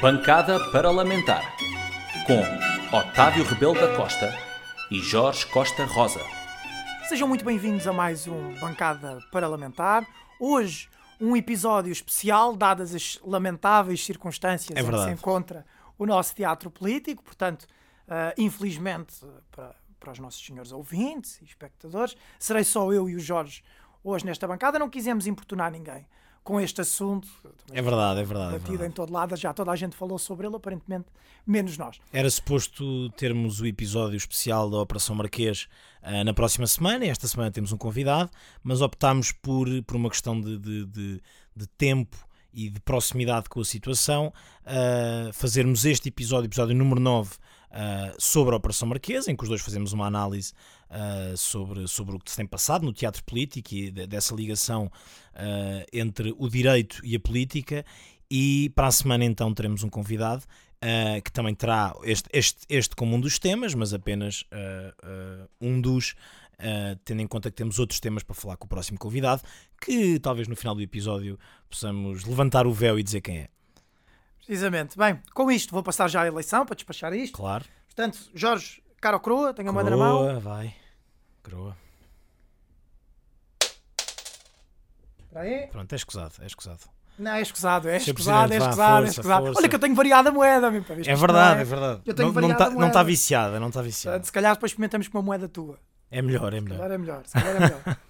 Bancada Parlamentar com Otávio Rebelo da Costa e Jorge Costa Rosa. Sejam muito bem-vindos a mais um Bancada Parlamentar. Hoje, um episódio especial, dadas as lamentáveis circunstâncias É em que se encontra o nosso teatro político. Portanto, ah, infelizmente, para, para os nossos senhores ouvintes e espectadores, serei só eu e o Jorge hoje nesta bancada. Não quisemos importunar ninguém com este assunto. É verdade, é verdade. é Batido verdade. em todo lado, já toda a gente falou sobre ele, aparentemente, menos nós. Era suposto termos o episódio especial da Operação Marquês ah, na próxima semana. e Esta semana temos um convidado, mas optámos por, por uma questão de, de, de- de tempo e de proximidade com a situação, ah, fazermos este episódio, episódio número 9, ah, sobre a Operação Marquês, em que os dois fazemos uma análise ah, sobre, sobre o que se tem passado no teatro político e de- dessa ligação ah, entre o direito e a política. E para a semana então teremos um convidado ah, que também terá este, este, este como um dos temas, mas apenas ah, ah, um dos, tendo em conta que temos outros temas para falar com o próximo convidado, que talvez no final do episódio possamos levantar o véu e dizer quem é. Precisamente. Bem, com isto, vou passar já a eleição para despachar isto. Claro. Portanto, Jorge, cara ou croa, tenho a moeda na mão. Croa, vai. Croa. Espera aí. Pronto, é escusado, é escusado. Não, é escusado, é escusado, é vá, escusado, é força, escusado. força. Olha que eu tenho variada a moeda, meu, se É verdade, é verdade. Eu tenho não, não variada tá, a não está moeda. viciada, não está viciada. Portanto, Se calhar depois experimentamos com uma moeda tua. É melhor, é Se melhor. calhar é melhor, se calhar é melhor.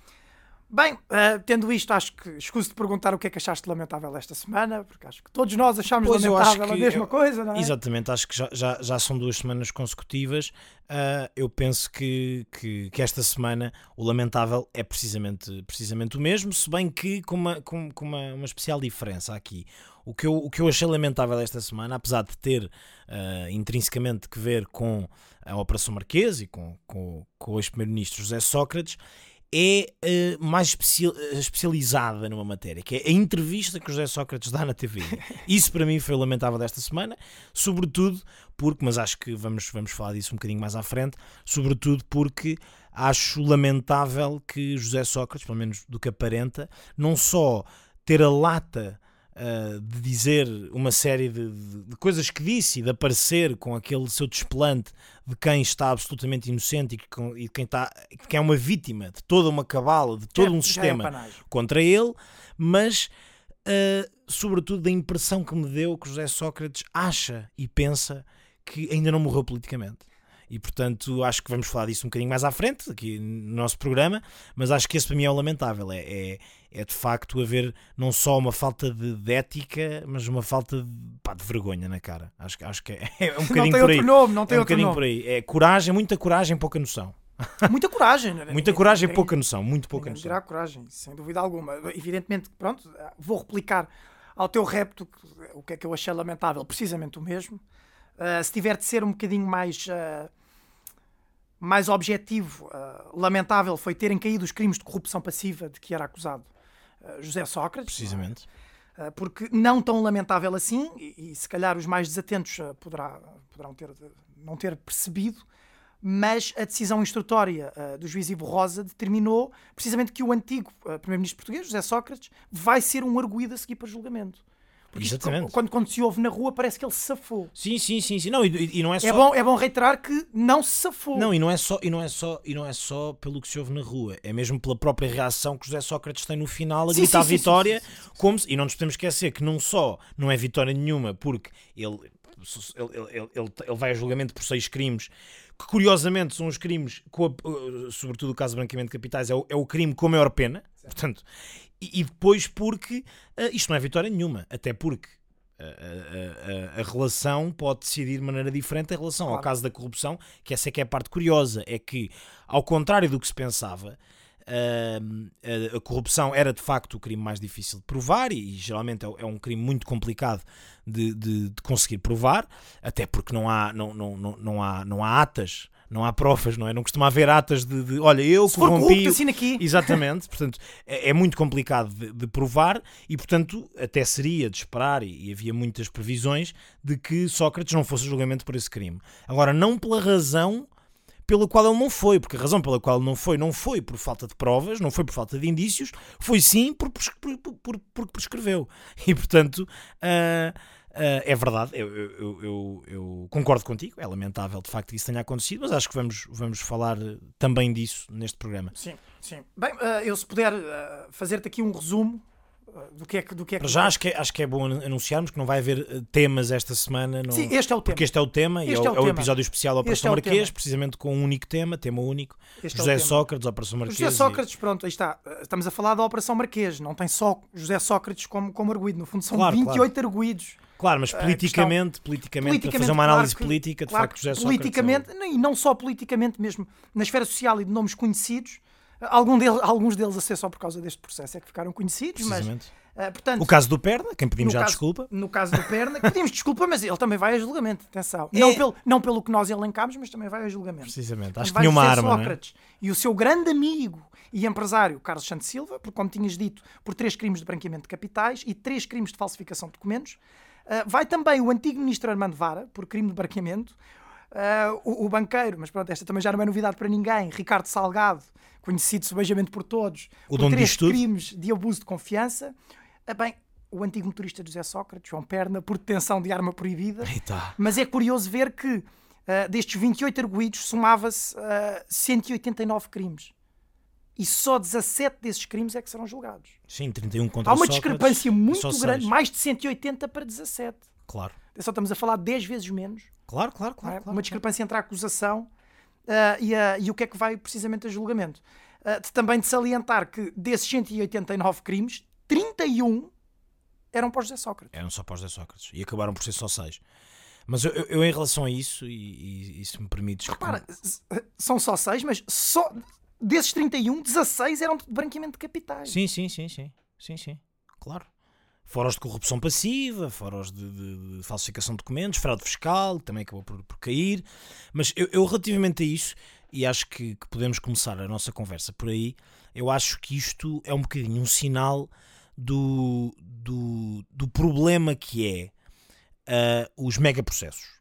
Bem, eh, tendo isto, acho que escuso de perguntar o que é que achaste lamentável esta semana, porque acho que todos nós achamos Pois, lamentável a que mesma eu- coisa, não é? Exatamente, acho que já, já, já são duas semanas consecutivas. Ah, eu penso que, que, que esta semana o lamentável é precisamente, precisamente o mesmo, se bem que com uma, com, com uma, uma especial diferença aqui. O que, eu, o que eu achei lamentável esta semana, apesar de ter ah, intrinsecamente que ver com a Operação Marquês e com, com, com o ex-primeiro-ministro José Sócrates, é eh, mais especial- eh, especializada numa matéria, que é a entrevista que o José Sócrates dá na TV. Isso para mim foi o lamentável desta semana, sobretudo porque, mas acho que vamos, vamos falar disso um bocadinho mais à frente, sobretudo porque acho lamentável que José Sócrates, pelo menos do que aparenta, não só ter a lata ah, de dizer uma série de, de- de coisas que disse e de aparecer com aquele seu desplante de quem está absolutamente inocente e, que, e quem, está, que é uma vítima de toda uma cabala, de todo Já- um é sistema panagem. contra ele, mas ah, sobretudo da impressão que me deu que José Sócrates acha e pensa que ainda não morreu politicamente. E portanto acho que vamos falar disso um bocadinho mais à frente, aqui no nosso programa, mas acho que esse para mim é o lamentável. É, é, é de facto haver não só uma falta de, de ética, mas uma falta de, pá, de vergonha na cara. Acho, que- acho que é, é um Não bocadinho tem por aí. outro nome, não tem é um outro bocadinho nome. por aí. É coragem, muita coragem, pouca noção. Muita coragem. não é? Muita coragem, ninguém- pouca noção. Muito pouca noção. dirá coragem, sem dúvida alguma. Evidentemente, pronto, vou replicar ao teu repto o que é que eu achei lamentável, precisamente o mesmo. Ah, se tiver de ser um bocadinho mais, ah, mais objetivo, ah, lamentável foi terem caído os crimes de corrupção passiva de que era acusado José Sócrates. Precisamente. Uh, porque não tão lamentável assim, e, e se calhar os mais desatentos uh, poderá, poderão ter, não ter percebido, mas a decisão instrutória uh, do juiz Ivo Rosa determinou precisamente que o antigo uh, primeiro-ministro português, José Sócrates, vai ser um arguído a seguir para julgamento. Porque isto, Exatamente. quando, quando se ouve na rua, parece que ele se safou. Sim, sim, sim, sim. Não, e, e não é só. É bom, é bom reiterar que não se safou. Não, e não é só, e não é só, e não é só pelo que se ouve na rua, é mesmo pela própria reação que José Sócrates tem no final a Sim, gritar sim, sim, vitória, como se, e não nos podemos esquecer que não só não é vitória nenhuma porque ele ele, ele, ele, ele- vai a julgamento por seis crimes que curiosamente são os crimes, a- uh, sobretudo o caso de branqueamento de capitais, é o, é o crime com a maior pena, portanto, e, e depois porque uh, isto não é vitória nenhuma, até porque a, a- a- a relação pode decidir de maneira diferente em relação ao Claro. caso da corrupção, que essa é que é a parte curiosa, é que, ao contrário do que se pensava, hum, a, a corrupção era de facto o crime mais difícil de provar e, geralmente é, é um crime muito complicado de, de- de conseguir provar, até porque não há, não, não, não, não há, não há atas. Não há provas, não é? Não costuma haver atas de, de olha, eu se for corrompi. corrupto, assina aqui. Exatamente, portanto, é, é muito complicado de, de provar e, portanto, até seria de esperar, e, e havia muitas previsões, de que Sócrates não fosse julgamento por esse crime. Agora, não pela razão pela qual ele não foi, porque a razão pela qual ele não foi não foi por falta de provas, não foi por falta de indícios, foi sim por, por, por, por- porque prescreveu. E, portanto, ah, Uh, é verdade, eu, eu, eu, eu, concordo contigo, é lamentável de facto que isso tenha acontecido, mas acho que vamos, vamos falar também disso neste programa. Sim, sim. Bem, uh, eu se puder uh, fazer-te aqui um resumo do que é que. Do que é que já acho que, é, acho que é bom anunciarmos que não vai haver eh, temas esta semana. Não... Sim, este é o tema. Porque este é o tema este e é, o, é o episódio especial da Operação é Marquês, precisamente com um único tema, tema único. Este é José é Sócrates, Operação Marquês. José Sócrates, e... pronto, aí está. Estamos a falar da Operação Marquês, não tem só José Sócrates como, como arguído. No fundo, são claro, 28 claro. arguídos. Claro, mas politicamente, questão, politicamente, politicamente fazer uma análise claro que, política, de facto, José politicamente, Sócrates. Politicamente, e não só politicamente, mesmo na esfera social e de nomes conhecidos, algum deles, alguns deles a ser só por causa deste processo é que ficaram conhecidos, mas Uh, portanto, o caso do Perna, quem pedimos já caso, desculpa. No caso do Perna, pedimos desculpa, mas ele também vai a julgamento, atenção. É... Não, pelo, não pelo que nós elencámos, mas também vai a julgamento. Precisamente, acho que tinha uma arma. É? Sócrates é? e o seu grande amigo e empresário Carlos Santos Silva, porque, como tinhas dito, por três crimes de branqueamento de capitais e três crimes de falsificação de documentos. Uh, vai também o antigo ministro Armando Vara, por crime de branqueamento. Uh, o, o, banqueiro, mas pronto, esta também já não é novidade para ninguém, Ricardo Salgado, conhecido subejamente por todos, o por três crimes de abuso de confiança. Uh, bem, o antigo motorista José Sócrates, João Perna, por detenção de arma proibida. Eita. Mas é curioso ver que uh, destes 28 arguídos somava-se uh, eh, 189 crimes. E só 17 desses crimes é que serão julgados. Sim, 31 contra Há uma discrepância muito grande, mais de 180 para 17. Claro. Só estamos a falar 10 vezes menos. Claro, claro, claro. É? claro uma discrepância claro. entre a acusação uh, e, a, e, o que é que vai precisamente a julgamento. Uh, também de salientar que desses 189 crimes, 31 eram para José Sócrates. Eram só para José Sócrates. E acabaram por ser só seis. Mas eu, eu, eu em relação a isso, e, e, e se me permites. Repara, são só seis, mas só desses 31, 16 eram de branqueamento de capitais. Sim, sim, sim, sim. Sim, sim. Claro. Fora os de corrupção passiva, fora os de, de, de falsificação de documentos, fraude fiscal, que também acabou por, por cair. Mas eu, eu, relativamente a isso, e acho que, que podemos começar a nossa conversa por aí, eu acho que isto é um bocadinho um sinal do, do, do problema que é uh, os megaprocessos.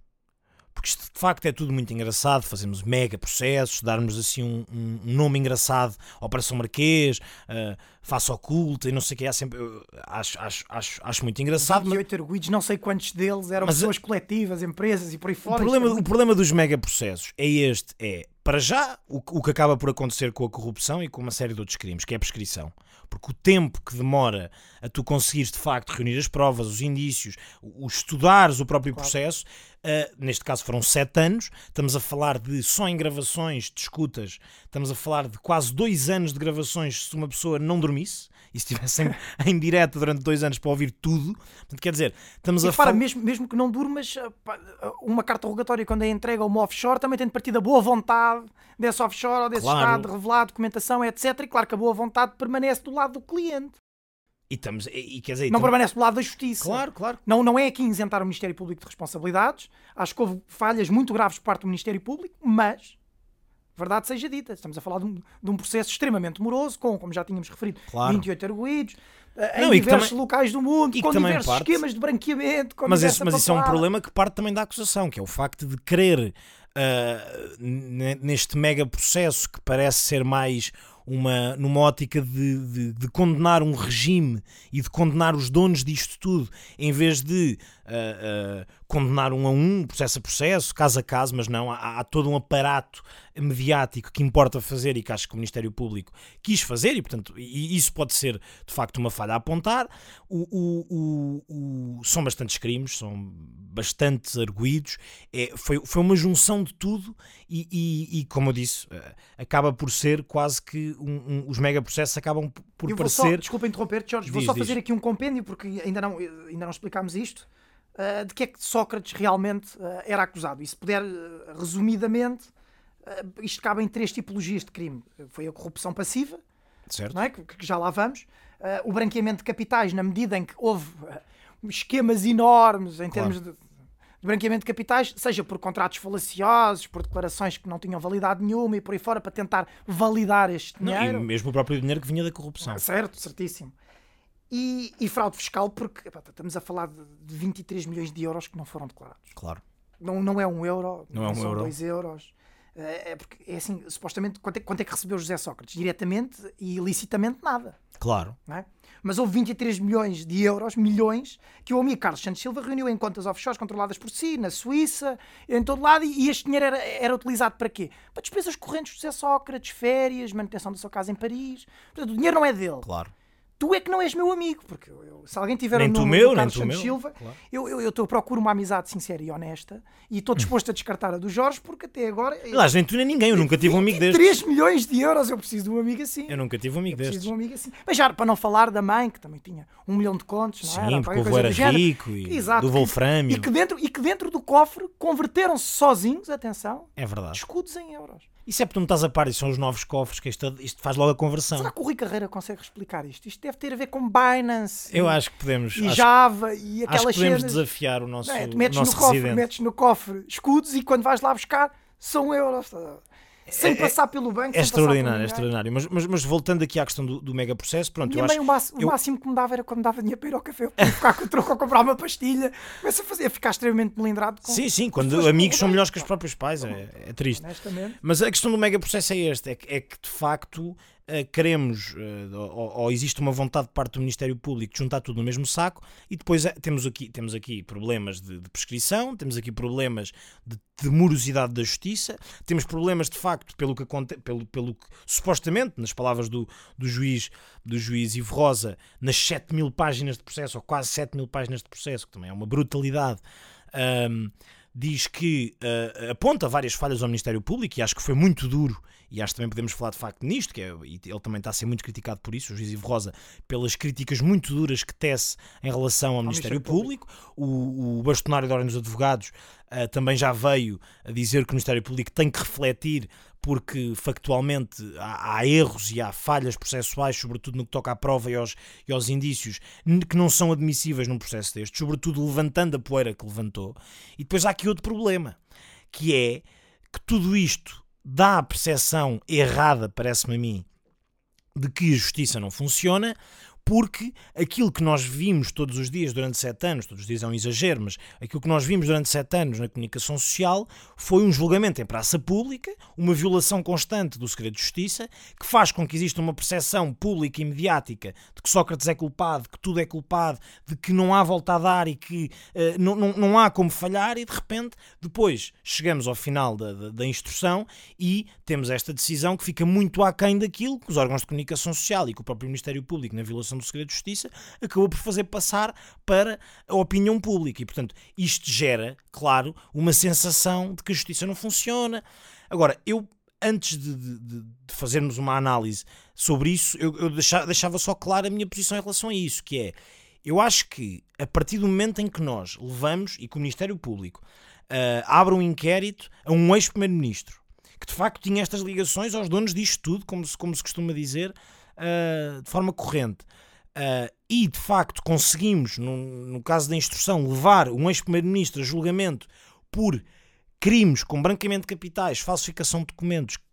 Porque isto de facto é tudo muito engraçado, fazemos mega processos, darmos assim um, um, nome engraçado, Operação Marquês, uh, Faça Oculta e não sei o que, é sempre, acho, acho, acho, acho muito engraçado. 28 mas... arguidos, não sei quantos deles eram mas, pessoas coletivas, empresas e por aí fora. O problema, é o problema dos megaprocessos é este, é, para já, o, o que acaba por acontecer com a corrupção e com uma série de outros crimes, que é a prescrição. Porque o tempo que demora a tu conseguires de facto reunir as provas, os indícios, o, estudares o próprio claro. processo, uh, neste caso foram sete anos, estamos a falar de só em gravações de escutas, estamos a falar de quase dois anos de gravações se uma pessoa não dormisse e estivesse em, em direto durante dois anos para ouvir tudo. Portanto, quer dizer, estamos e a falar. Mesmo, mesmo que não durmas, uma carta rogatória, quando é entregue a uma offshore, também tem de partir da boa vontade desse offshore ou desse claro. Estado, revelar documentação, etc. E claro que a boa vontade permanece do lado do cliente. E, estamos, e, e quer dizer, não permanece do lado da justiça. Claro, claro. Não, não é aqui isentar o Ministério Público de responsabilidades. Acho que houve falhas muito graves por parte do Ministério Público, mas verdade seja dita, estamos a falar de um, de um processo extremamente moroso, com, como já tínhamos referido, claro. 28 arguídos, eh, em diversos também, locais do mundo, com diversos parte, esquemas de branqueamento. mas esse, mas isso é um problema que parte também da acusação, que é o facto de querer, uh, neste mega processo que parece ser mais uma, numa ótica de, de, de, condenar um regime e de condenar os donos disto tudo, em vez de uh, uh, condenar um a um, processo a processo, caso a caso, mas não, há, há, todo um aparato mediático que importa fazer e que acho que o Ministério Público quis fazer e, portanto, e isso pode ser de facto uma falha a apontar. O, o, o, são bastantes crimes, são bastante arguídos, é, foi, foi uma junção de tudo e, e, e como eu disse, uh, acaba por ser quase que um, um, os megaprocessos acabam por eu parecer... Só, desculpa interromper, Jorge, vou diz, só fazer diz. aqui um compêndio porque ainda não, ainda não explicámos isto. Uh, de que é que Sócrates realmente uh, era acusado. E se puder, uh, resumidamente, isto cabe em três tipologias de crime. Foi a corrupção passiva, certo. É? Que, que, já lá vamos, o branqueamento de capitais, na medida em que houve esquemas enormes em claro. termos de, de branqueamento de capitais, seja por contratos falaciosos, por declarações que não tinham validade nenhuma e por aí fora, para tentar validar este dinheiro. Não, e mesmo o próprio dinheiro que vinha da corrupção. certo, certíssimo. E, e fraude fiscal, porque epá, estamos a falar de, de 23 milhões de euros que não foram declarados. Claro. Não, não é um euro, não, é um são euro. dois euros. É porque, é assim, supostamente, quanto é, quanto é que recebeu José Sócrates? Diretamente e ilicitamente nada. Claro. Não é? Mas houve 23 milhões de euros, milhões, que o amigo Carlos Santos Silva reuniu em contas offshores controladas por si, na Suíça, em todo lado, e este dinheiro era, era utilizado para quê? Para despesas correntes de José Sócrates, férias, manutenção da sua casa em Paris. Portanto, o dinheiro não é dele. Claro tu é que não és meu amigo, porque eu, eu, se alguém tiver nem o meu, do Carlos nem Santos meu. Silva, claro. eu, eu, eu, procuro uma amizade sincera e honesta e estou disposto a descartar a do Jorge, porque até agora. Aliás, nem tu nem ninguém, eu nunca tive um amigo deste. 3 milhões de euros, eu preciso de um amigo assim. Eu nunca tive um amigo destes. de um amigo assim. Mas já para não falar da mãe, que também tinha um milhão de contos, não Sim, era? porque o avô era do rico e Exato, do Wolframio. E que, dentro, e que dentro do cofre converteram-se sozinhos, atenção, É verdade. escudos em euros. Isso é porque tu não estás a par, isso são os novos cofres, que isto, isto faz logo a conversão. Será que o Rui Carreira consegue explicar isto? Isto deve ter a ver com Binance Eu e, acho que podemos. e acho, Java e acho aquelas que podemos cenas. desafiar o nosso, é? Tu o metes nosso no, cofre, metes no cofre escudos e quando vais lá buscar são euros. Sem É- passar pelo banco. É extraordinário, é extraordinário. Mas, mas, mas voltando aqui à questão do, do mega processo, pronto, Minha eu mãe, acho. o, máximo, o eu- máximo que me dava era quando me dava dinheiro para ir ao café, eu podia ficar com o troco a comprar uma pastilha. Começa a, fazer, a ficar extremamente melindrado com. Sim, sim, quando amigos são melhores que os próprios pais, é, é triste. Mas a questão do mega processo é este: é que, é que de facto queremos, eh, ou, ou existe uma vontade de parte do Ministério Público de juntar tudo no mesmo saco, e depois eh, temos aqui, temos aqui problemas de, de prescrição, temos aqui problemas de, de morosidade da justiça, temos problemas de facto, pelo que, pelo, pelo que supostamente, nas palavras do, do juiz do juiz Ivo Rosa, nas 7 mil páginas de processo, ou quase 7 mil páginas de processo, que também é uma brutalidade. ahm, diz que ah, aponta várias falhas ao Ministério Público e acho que foi muito duro e acho que também podemos falar de facto nisto, que é, ele também está a ser muito criticado por isso, o juiz Ivo Rosa, pelas críticas muito duras que tece em relação ao, Ministério, Ministério Público. O, o bastonário da Ordem dos Advogados ah, também já veio a dizer que o Ministério Público tem que refletir porque factualmente há, há erros e há falhas processuais, sobretudo no que toca à prova e aos, e aos indícios, que não são admissíveis num processo destes, sobretudo levantando a poeira que levantou. E depois há aqui outro problema, que é que tudo isto dá a percepção errada, parece-me a mim, de que a justiça não funciona, porque aquilo que nós vimos todos os dias durante sete anos, todos os dias é um exagero, mas aquilo que nós vimos durante sete anos na comunicação social foi um julgamento em praça pública, uma violação constante do segredo de justiça, que faz com que exista uma percepção pública e mediática de que Sócrates é culpado, que tudo é culpado, de que não há volta a dar e que eh, não, não, não há como falhar, e de repente, depois chegamos ao final da, da, da instrução e temos esta decisão que fica muito aquém daquilo que os órgãos de comunicação social e que o próprio Ministério Público, na violação do segredo de justiça, acabou por fazer passar para a opinião pública. E, portanto, isto gera, claro, uma sensação de que a justiça não funciona. Agora, eu, antes de, de- de- fazermos uma análise sobre isso, eu, eu deixa- deixava só clara a minha posição em relação a isso, que é, eu acho que a partir do momento em que nós levamos e que o Ministério Público ah, abre um inquérito a um ex-primeiro-ministro que de facto tinha estas ligações aos donos disto tudo, como se, como se costuma dizer, ah, de forma corrente. Ah, e de facto conseguimos, no, no caso da instrução, levar um ex-primeiro-ministro a julgamento por crimes com branqueamento de capitais, falsificação de documentos, que,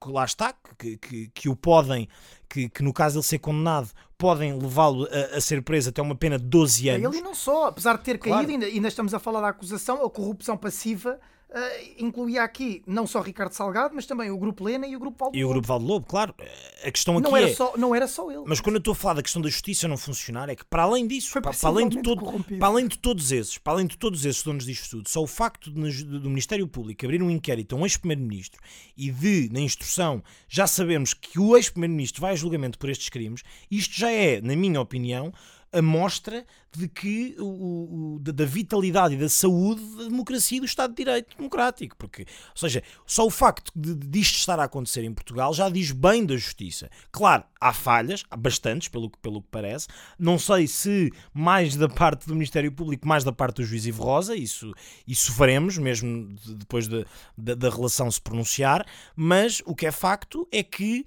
que lá está, que, que, que o podem, que, que no caso de ele ser condenado, podem levá-lo a, a ser preso até uma pena de 12 anos. Ele não só, apesar de ter Claro. caído, ainda, ainda estamos a falar da acusação, a corrupção passiva eh, incluía aqui não só Ricardo Salgado, mas também o Grupo Lena e o Grupo Paulo E o. Grupo Valde Lobo, claro. A questão aqui não, era é. só, não era só ele. Mas quando eu estou a falar da questão da justiça não funcionar, é que para além disso, Foi para, para além de todo, corrompido. para além de todos esses, para além de todos esses donos disto tudo, só o facto de, do Ministério Público abrir um inquérito a um ex-primeiro-ministro e de, na instrução, já sabemos que o ex-primeiro-ministro vai a julgamento por estes crimes, isto já é, na minha opinião, a mostra de que o, o- da, da vitalidade e da saúde da democracia e do Estado de Direito democrático. Porque, ou seja, só o facto de, de isto estar a acontecer em Portugal já diz bem da justiça. Claro, há falhas, há bastantes, pelo, que- pelo que parece. Não sei se mais da parte do Ministério Público, mais da parte do juiz Ivo Rosa, isso, isso veremos, mesmo de- depois de- da- da relação se pronunciar, mas o que é facto é que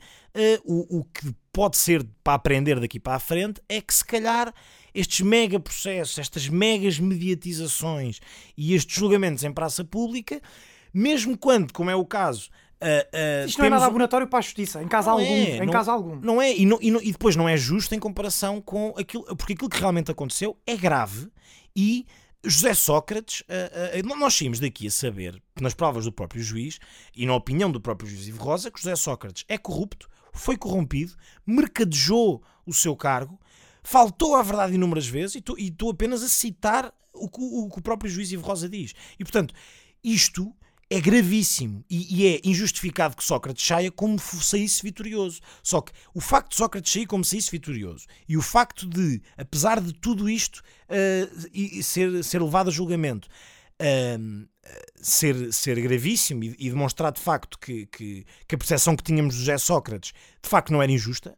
o, o que pode ser para aprender daqui para a frente é que se calhar estes mega processos, estas megas mediatizações e estes julgamentos em praça pública, mesmo quando, como é o caso, ah, ah, Isto não é nada um- abonatório para a justiça, em caso Não algum. é, em não- caso algum. não é, e, não- e não- e depois não é justo em comparação com aquilo, porque aquilo que realmente aconteceu é grave e José Sócrates, uh, uh, nós saímos daqui a saber, nas provas do próprio juiz e na opinião do próprio juiz Ivo Rosa, que José Sócrates é corrupto, foi corrompido, mercadejou o seu cargo, faltou à verdade inúmeras vezes e estou apenas a citar o que o, o, próprio juiz Ivo Rosa diz. E portanto, isto é gravíssimo e, e, é injustificado que Sócrates saia como saísse vitorioso. Só que o facto de Sócrates sair como saísse vitorioso e o facto de, apesar de tudo isto, uh, ser, ser levado a julgamento, uh, ser, ser gravíssimo e, e, demonstrar de facto que, que, que, a percepção que tínhamos do José Sócrates de facto não era injusta.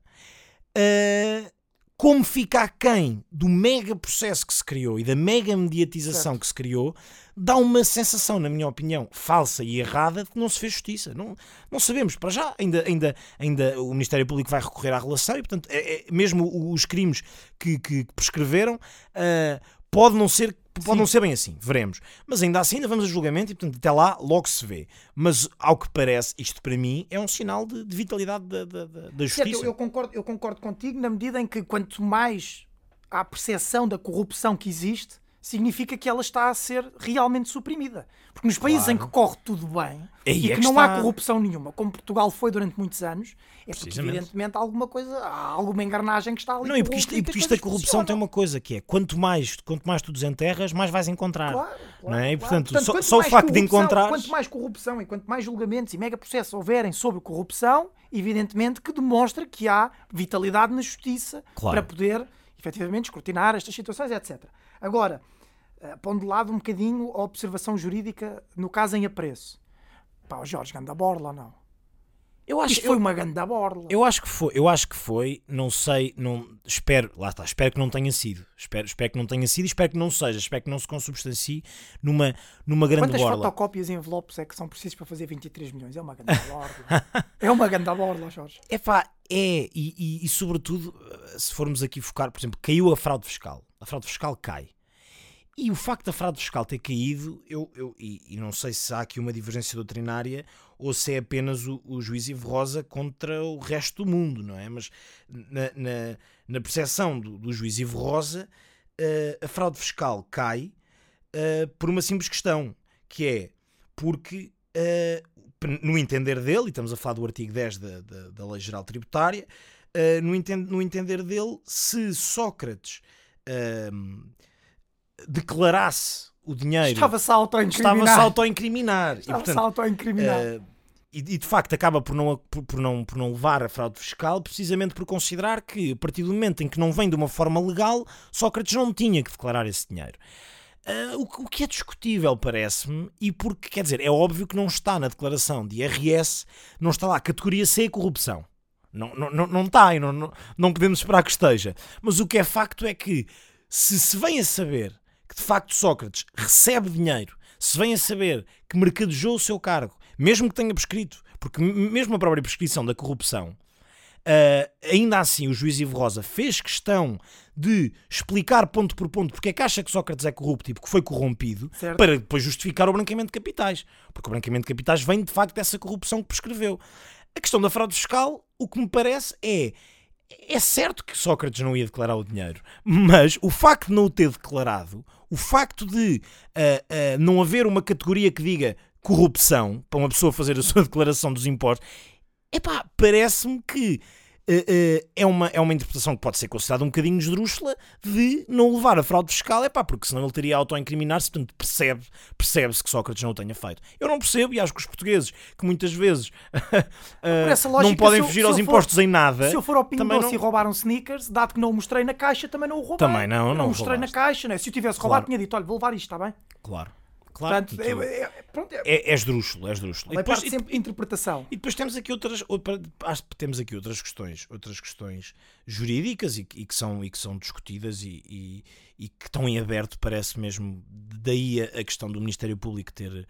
Uh, como fica aquém do mega processo que se criou e da mega mediatização certo. que se criou, dá uma sensação, na minha opinião, falsa e errada de que não se fez justiça. Não, não sabemos, para já, ainda, ainda, ainda o Ministério Público vai recorrer à relação e, portanto, é, é, mesmo os crimes que, que prescreveram, uh, pode não ser Pode Sim. não ser bem assim, veremos. Mas ainda assim, ainda vamos a julgamento e, portanto, até lá logo se vê. Mas, ao que parece, isto para mim é um sinal de, de vitalidade da, da, da justiça. Certo, eu, eu, concordo, eu concordo contigo na medida em que, quanto mais há percepção da corrupção que existe, significa que ela está a ser realmente suprimida. Porque nos países claro. em que corre tudo bem e que, é que não está... há corrupção nenhuma, como Portugal foi durante muitos anos, é porque evidentemente há alguma coisa, há alguma engrenagem que está ali. Não, e porque isto, e porque isto a corrupção tem uma coisa que é quanto mais, quanto mais tu desenterras, mais vais encontrar. Claro, claro, não é? E portanto, portanto só, só o facto de encontrar. Quanto mais corrupção e quanto mais julgamentos e mega processos houverem sobre corrupção, evidentemente que demonstra que há vitalidade na justiça para poder efetivamente escrutinar estas situações, etc. Agora, pondo de lado um bocadinho a observação jurídica no caso em apreço. Pá, o Jorge ganda borla não? Eu acho que foi uma ganda borla. Eu acho que foi, eu acho que foi, não sei, não espero, lá está, espero que não tenha sido. Espero, espero que não tenha sido e espero que não seja, espero que não se consubstancie numa numa grande Quantas borla. Quantas fotocópias e envelopes é que são precisas para fazer 23 milhões? É uma ganda borla. é uma ganda borla, Jorge. É pá, é, e, e, e sobretudo, se formos aqui focar, por exemplo, caiu a fraude fiscal. A fraude fiscal cai. E o facto da fraude fiscal ter caído, eu, eu e, e, não sei se há aqui uma divergência doutrinária ou se é apenas o, o juiz Ivo Rosa contra o resto do mundo, não é? Mas na, na, na percepção do, do juiz Ivo Rosa, uh, a fraude fiscal cai uh, por uma simples questão, que é porque, uh, no entender dele, e estamos a falar do artigo 10 da, da, da Lei Geral Tributária, no, entend, no entender dele, se Sócrates declarasse o dinheiro. Estava-se a auto-incriminar. Estava-se a auto-incriminar. Estava-se a auto-incriminar. Uh, e, e, de facto acaba por não, por, por, não, por não levar a fraude fiscal, precisamente por considerar que, a partir do momento em que não vem de uma forma legal, Sócrates não tinha que declarar esse dinheiro. Uh, o, o, que é discutível, parece-me, e porque, quer dizer, é óbvio que não está na declaração de IRS, não está lá, categoria C corrupção. Não, não, não, não está e não, não, não podemos esperar que esteja. Mas o que é facto é que, se se vem a saber que de facto Sócrates recebe dinheiro, se vem a saber que mercadejou o seu cargo, mesmo que tenha prescrito, porque mesmo a própria prescrição da corrupção, uh, ainda assim o juiz Ivo Rosa fez questão de explicar ponto por ponto porque é que acha que Sócrates é corrupto e porque foi corrompido, certo. para depois justificar o branqueamento de capitais. Porque o branqueamento de capitais vem de facto dessa corrupção que prescreveu. A questão da fraude fiscal, o que me parece é é certo que Sócrates não ia declarar o dinheiro, mas o facto de não o ter declarado, o facto de uh, uh, não haver uma categoria que diga corrupção para uma pessoa fazer a sua declaração dos impostos, epá, parece-me que é, uma, é uma interpretação que pode ser considerada um bocadinho esdrúxula de não levar a fraude fiscal, é pá, porque senão ele teria auto-incriminar-se, portanto percebe, percebe-se que Sócrates não o tenha feito. Eu não percebo e acho que os portugueses, que muitas vezes uh, não podem fugir aos impostos for, em nada. Se eu for ao Pingo Doce não... e roubar um sneakers, dado que não o mostrei na caixa, também não o roubei. Também não, não, não mostrei roubaste. na caixa, né? se eu tivesse roubado, claro. tinha dito: olha, vou levar isto, está bem? Claro. Claro, Portanto, é, é, pronto, é, é, é esdrúxulo, é esdrúxulo. E depois, sempre e, interpretação. E depois temos aqui outras, temos aqui outras questões, outras questões jurídicas e, e que, são, e que são discutidas e, e, que estão em aberto, parece mesmo, daí a, a questão do Ministério Público ter,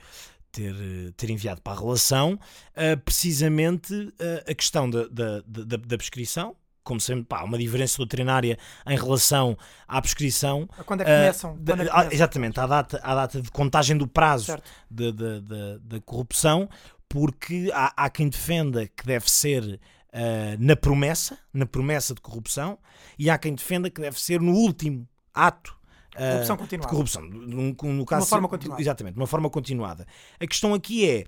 ter, ter enviado para a relação, uh, precisamente uh, a questão da, da, da, da prescrição, como sempre, pá, uma diferença doutrinária em relação à prescrição. Quando é que começam? Uh, de, é que começam? Exatamente, à data, à data de contagem do prazo da corrupção, porque há, há, quem defenda que deve ser uh, na promessa, na promessa de corrupção, e há quem defenda que deve ser no último ato ah, Corrupção de continuada. corrupção. Num- no caso, forma continuada. Exatamente, de uma forma continuada. A questão aqui é.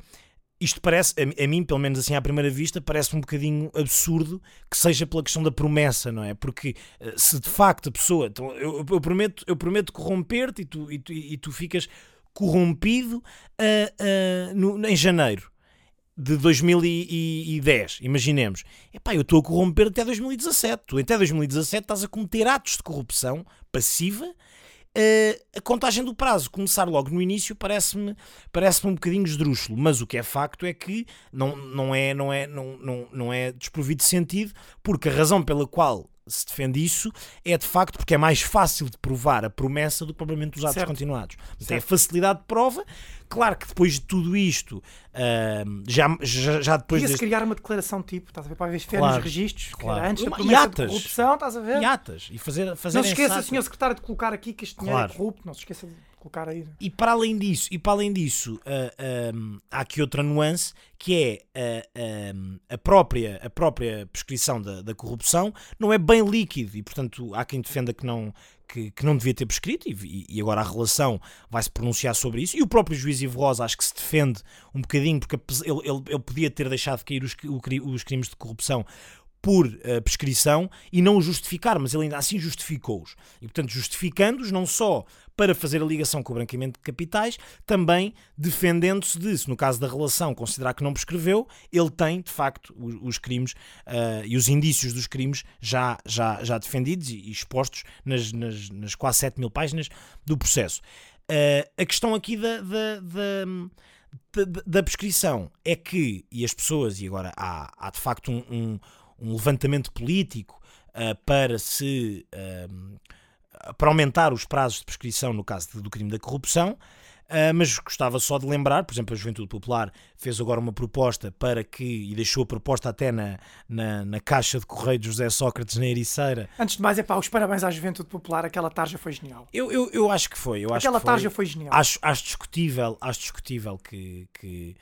Isto parece, a, a mim, pelo menos assim à primeira vista, parece um bocadinho absurdo que seja pela questão da promessa, não é? Porque eh, se de facto a pessoa. Então, eu, eu prometo, eu prometo corromper-te e tu, e, tu, e tu ficas corrompido ah, ah, no- em janeiro de 2010, imaginemos. Epá, eu estou a corromper até 2017. Tu até 2017 estás a cometer atos de corrupção passiva. Eh, a contagem do prazo começar logo no início parece-me parece um bocadinho esdrúxulo, mas o que é facto é que não, não, é, não, é, não, não, não é desprovido de sentido, porque a razão pela qual se defende isso é de facto porque é mais fácil de provar a promessa do que propriamente os atos Certo. continuados. Tem a Certo. facilidade de prova. Claro que depois de tudo isto, ahm, já, já, já depois Podia-se deste- criar uma declaração tipo, estás a ver, para haver férias Claro, nos registros, claro. antes da promessa iatas. de corrupção, estás a ver? e atas e fazer, fazer Não se esqueça, senhor secretário, de colocar aqui que este dinheiro Claro. é corrupto, não se esqueça de colocar aí. E para além disso, e para além disso ah, ahm, há aqui outra nuance que é ah, ahm, a, própria, a própria prescrição da, da corrupção não é bem líquido e, portanto, há quem defenda que não, que, que não devia ter prescrito e, e agora a relação vai se pronunciar sobre isso. E o próprio juiz Ivo Rosa acho que se defende um bocadinho porque ele, ele, ele podia ter deixado cair os, os crimes de corrupção por eh, prescrição e não justificar, mas ele ainda assim justificou-os. E, portanto, justificando-os não só para fazer a ligação com o branqueamento de capitais, também defendendo-se de, se no caso da relação considerar que não prescreveu, ele tem, de facto, os, os crimes eh, e os indícios dos crimes já, já, já defendidos e, expostos nas, nas, nas quase 7 mil páginas do processo. Eh, a questão aqui da- da- da, da, da prescrição é que, e as pessoas, e agora há, há de facto um, um- um levantamento político ah, para se ah, para aumentar os prazos de prescrição no caso do crime da corrupção. ah, mas gostava só de lembrar, por exemplo, a Juventude Popular fez agora uma proposta para que, e deixou a proposta até na, na, na caixa de correio de José Sócrates na Ericeira. Antes de mais, é pá, os parabéns à Juventude Popular, aquela tarja foi genial. Eu, eu, eu acho que foi. Eu acho Aquela que foi. tarja foi genial. Acho, acho discutível, acho discutível que, que,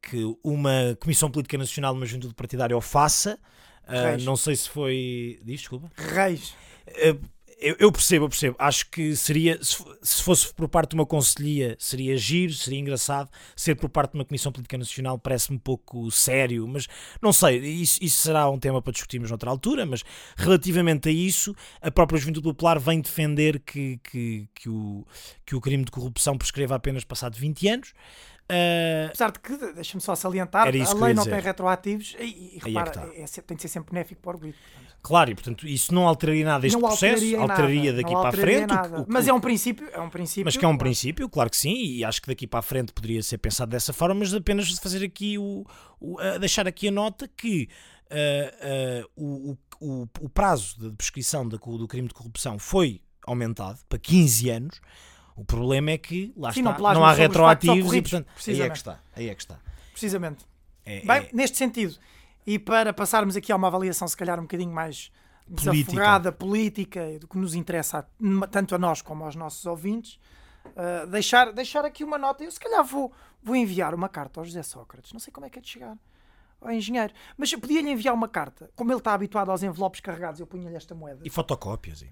que uma Comissão Política Nacional de uma juventude partidária o faça. Reis. não sei se foi. Diz, desculpa. Reis. Ah, eu, eu percebo, eu percebo. Acho que seria, se fo- se fosse por parte de uma conselhia, seria giro, seria engraçado. Ser por parte de uma Comissão Política Nacional parece-me um pouco sério, mas não sei, isso, isso será um tema para discutirmos noutra altura. Mas relativamente a isso, a própria Juventude Popular vem defender que, que, que, o, que o crime de corrupção prescreva apenas passado 20 anos. Ah, Apesar de que, deixa-me só salientar, a lei não dizer. tem retroativos e, e é repara, está. é- é tem de ser sempre benéfico para o grupo. claro, e portanto isso não alteraria nada este não processo, alteraria, alteraria nada, daqui para a alteraria frente. o que- o que- Mas é um princípio, é um princípio. Mas que é um princípio, claro que sim, e acho que daqui para a frente poderia ser pensado dessa forma, mas apenas fazer aqui o, o- a deixar aqui a nota que ah, ah, o, o, prazo de prescrição do crime de corrupção foi aumentado para 15 anos. O problema é que lá Sim, está, não não há retroativos e portanto aí é que está, aí é que está. Precisamente. É- Bem, é- neste sentido, e para passarmos aqui a uma avaliação, se calhar um bocadinho mais Política. desafogada, política, do que nos interessa tanto a nós como aos nossos ouvintes, uh, deixar, deixar aqui uma nota. Eu, se calhar, vou, vou enviar uma carta ao José Sócrates. Não sei como é que é de chegar. Ao engenheiro. Mas eu podia-lhe enviar uma carta. Como ele está habituado aos envelopes carregados, eu punha-lhe esta moeda. E fotocópias. e-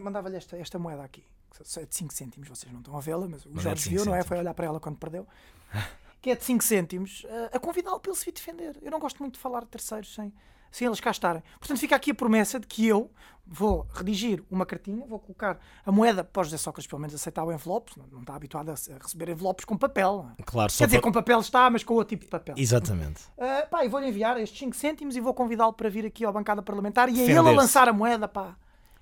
Mandava-lhe esta, esta moeda aqui. que É de 5 cêntimos, vocês não estão a vê-la, mas o é Jorge viu, não é? cêntimos. Foi olhar para ela quando perdeu. que é de 5 cêntimos, eh, a convidá-lo para ele se defender. Eu não gosto muito de falar de terceiros sem, sem eles cá estarem. Portanto, fica aqui a promessa de que eu vou redigir uma cartinha, vou colocar a moeda para o José Sócrates pelo menos aceitar o envelope, não, não está habituado a, receber envelopes com papel. Claro, só Quer dizer, para- com papel está, mas com outro tipo de papel. Exatamente. Uh, pá, e vou-lhe enviar estes 5 cêntimos e vou convidá-lo para vir aqui à bancada parlamentar e é ele a lançar a moeda, pá.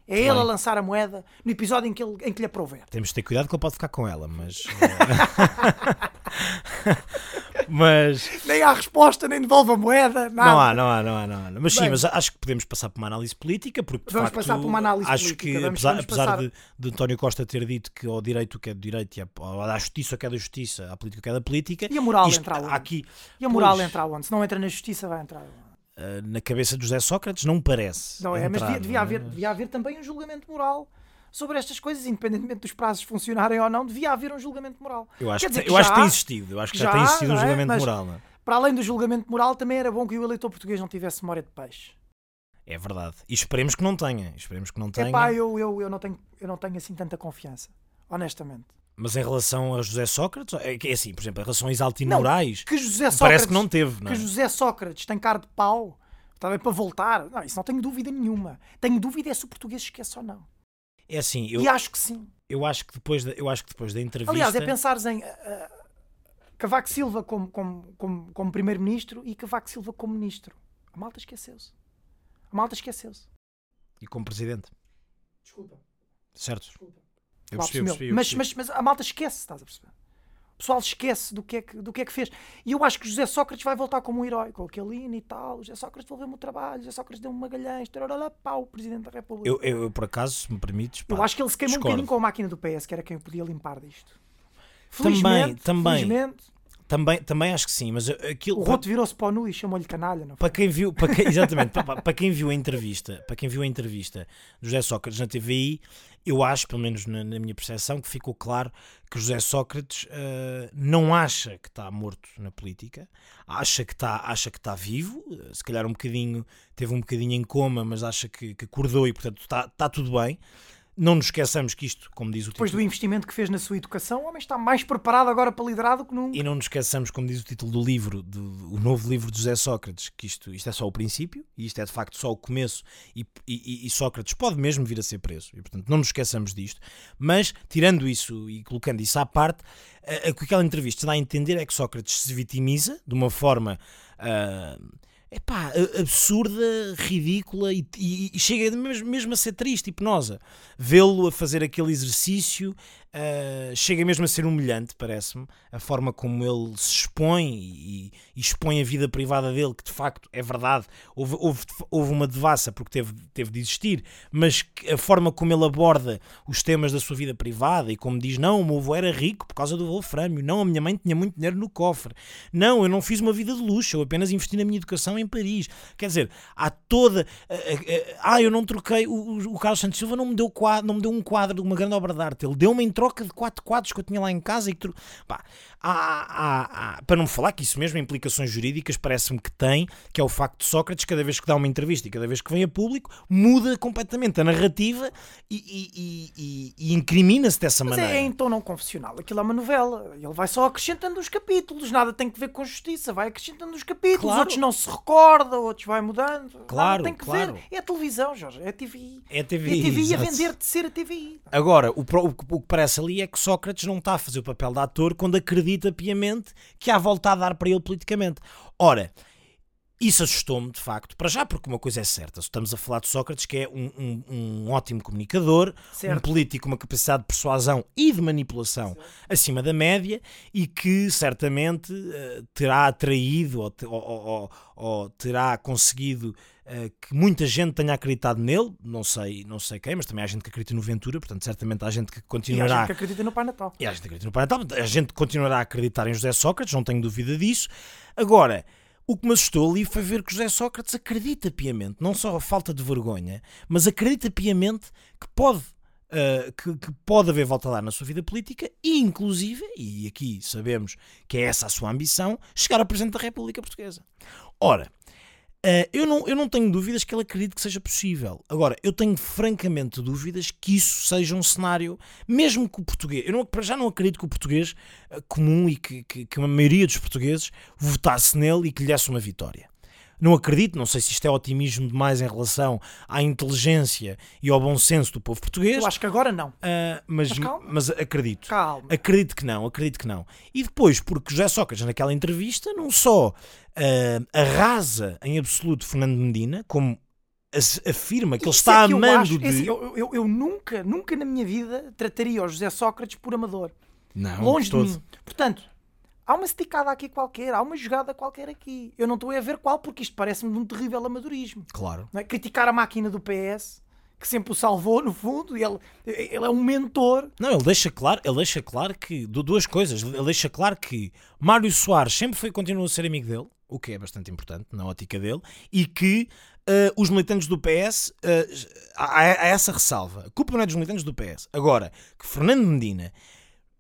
É ele a lançar a moeda no episódio em que, ele, em que lhe aprouver. Temos de ter cuidado que ele pode ficar com ela, mas. eh, mas. Nem há resposta, nem devolve a moeda, nada. Não há, não há, não há, não há. Mas sim, Bem. mas acho que podemos passar por uma análise política, porque de Vamos facto, passar por uma análise acho política, que vamos- apesar, vamos apesar passar- de, de António Costa ter dito que ao direito o que é do direito e à, à justiça o que é da justiça, à política o que é da política, E a moral isto entra onde? aqui E a moral pois, entra onde? Se não entra na justiça, vai entrar. eh, na cabeça de José Sócrates não parece. Não é? Mas entrar, devia, devia não é? haver, devia haver também um julgamento moral sobre estas coisas, independentemente dos prazos funcionarem ou não, devia haver um julgamento moral. Eu acho Quer que, dizer tem- que eu acho já que tem existido. Eu acho que já, já tem existido um é? julgamento Mas- moral. não é? Para além do julgamento moral, também era bom que o eleitor português não tivesse memória de peixe. É verdade. E esperemos que não tenha. Esperemos que não tenha. Epá, eu, eu, eu, não tenho, eu não tenho assim tanta confiança, honestamente. Mas em relação a José Sócrates, é que é assim, por exemplo, em relação a Isaltino Moraes, que José Sócrates, parece que não teve, não é? que José Sócrates tem cara de pau, está bem para voltar. Não, isso não tenho dúvida nenhuma. Tenho dúvida é se o português esquece ou não. É assim, eu, E acho que sim. eu acho que depois da, eu acho que depois da entrevista, Aliás, é pensares em uh, uh, Cavaco Silva como, como, como, como primeiro-ministro e Cavaco Silva como ministro. A malta esqueceu-se. A malta esqueceu-se. e como presidente, Desculpa, certo? desculpa. Eu percebi, eu percebi, eu mas, mas, mas a malta esquece, estás a perceber? O pessoal esquece do que, é que, do que é que fez. E eu acho que José Sócrates vai voltar como um herói, com aquele hino e tal. José Sócrates devolveu-me o trabalho, José Sócrates deu-me Magalhães, tarará, pau, Presidente da República. Eu, eu, por acaso, se me permites, pá, Eu acho que ele se queimou um bocadinho com a máquina do PS, que era quem o podia limpar disto. Também, Felizmente, também. felizmente, também, também acho que sim, mas aquilo o Roto virou-se para o nu e chamou-lhe canalha. Não foi? para quem viu, para quem, exatamente, para, para quem viu a entrevista, para quem viu a entrevista do José Sócrates na TVI, eu acho, pelo menos na, na minha percepção, que ficou claro que José Sócrates eh, não acha que está morto na política, acha que está, acha que está vivo, eh, se calhar um bocadinho, teve um bocadinho em coma, mas acha que, que acordou e portanto está, está tudo bem. Não nos esqueçamos que isto, como diz o Depois do título, investimento que fez na sua educação, o homem está mais preparado agora para liderar do que nunca. E não nos esqueçamos, como diz o título do livro, do, do- o novo livro de José Sócrates, que isto, isto é só o princípio, e isto é de facto só o começo, e, e- e Sócrates pode mesmo vir a ser preso. E portanto não nos esqueçamos disto. Mas, tirando isso e colocando isso à parte, a- a- o que aquela entrevista dá a entender é que Sócrates se vitimiza de uma forma. ah, epá, a- absurda, ridícula e, e- e chega mesmo, mesmo a ser triste, hipnosa. Vê-lo a fazer aquele exercício ah, chega mesmo a ser humilhante, parece-me, a forma como ele se expõe e, e expõe a vida privada dele, que de facto é verdade, houve, houve, houve uma devassa porque teve, teve de existir, mas a forma como ele aborda os temas da sua vida privada e como diz: Não, o meu avô era rico por causa do Wolframio, não, a minha mãe tinha muito dinheiro no cofre, não, eu não fiz uma vida de luxo, eu apenas investi na minha educação em Paris. Quer dizer, há toda. ah, eu não troquei, o, o- Carlos Santos Silva não me, deu quadro, não me deu um quadro de uma grande obra de arte, ele deu-me em troca de quatro quadros que eu tinha lá em casa e que. Pá, há, há- há- para não falar que isso mesmo, implicações jurídicas, parece-me que tem, que é o facto de Sócrates, cada vez que dá uma entrevista e cada vez que vem a público, muda completamente a narrativa e, e- e- e- incrimina-se dessa Mas maneira. é em tom não confessional. Aquilo é uma novela. Ele vai só acrescentando os capítulos. Nada tem que ver com justiça. Vai acrescentando os capítulos. Claro. Outros não se recordam, outros vai mudando. Claro, tem que claro. ver. É televisão, Jorge. É TVI. É É TVI, TVI a exato. vender de ser a TVI. Agora, o, o o que parece ali é que Sócrates não está a fazer o papel de ator quando acredita piamente que há volta a dar para ele politicamente. Ora, isso assustou-me de facto, para já, porque uma coisa é certa: estamos a falar de Sócrates, que é um, um- um ótimo comunicador, um Certo. político com uma capacidade de persuasão e de manipulação acima da média e que certamente eh, terá atraído ou, ou- ou- ou- terá conseguido que muita gente tenha acreditado nele, não sei, não sei quem, mas também há gente que acredita no Ventura, portanto, certamente há gente que E há continuará. gente que acredita no Pai Natal. E há gente que acredita no Pai Natal, a gente continuará a acreditar em José Sócrates, não tenho dúvida disso. Agora, o que me assustou ali foi ver que José Sócrates acredita piamente, não só a falta de vergonha, mas acredita piamente que pode. uh, que, que pode haver volta a dar na sua vida política e, inclusive, e aqui sabemos que é essa a sua ambição, chegar a Presidente da República Portuguesa. Ora, Uh, eu, não, eu não tenho dúvidas que ele acredite que seja possível. Agora, eu tenho francamente dúvidas que isso seja um cenário, mesmo que o português. Eu não, já não acredito que o português uh, comum e que, que, que a maioria dos portugueses votasse nele e que lhe desse uma vitória. Não acredito, não sei se isto é otimismo demais em relação à inteligência e ao bom senso do povo português, Eu acho que agora não. uh, mas, Mas calma. mas acredito. Calma. Acredito que não, acredito que não. E depois, porque José Sócrates, naquela entrevista, não só ah, arrasa em absoluto Fernando Medina, como afirma que ele Isso está é que eu amando acho- é de. assim, eu, eu- eu nunca, nunca na minha vida trataria o José Sócrates por amador. Não, Longe de todo. mim. Portanto, há uma esticada aqui qualquer, há uma jogada qualquer aqui. Eu não estou a ver qual, porque isto parece-me de um terrível amadorismo. Claro. é? Criticar a máquina do PS, que sempre o salvou, no fundo, e ele, ele é um mentor. Não, ele deixa claro, ele deixa claro que du- duas coisas. Ele deixa claro que Mário Soares sempre foi continua a ser amigo dele, o que é bastante importante na ótica dele, e que ah, os militantes do PS ah, há, há essa ressalva. A culpa não é dos militantes do PS. Agora, que Fernando Medina,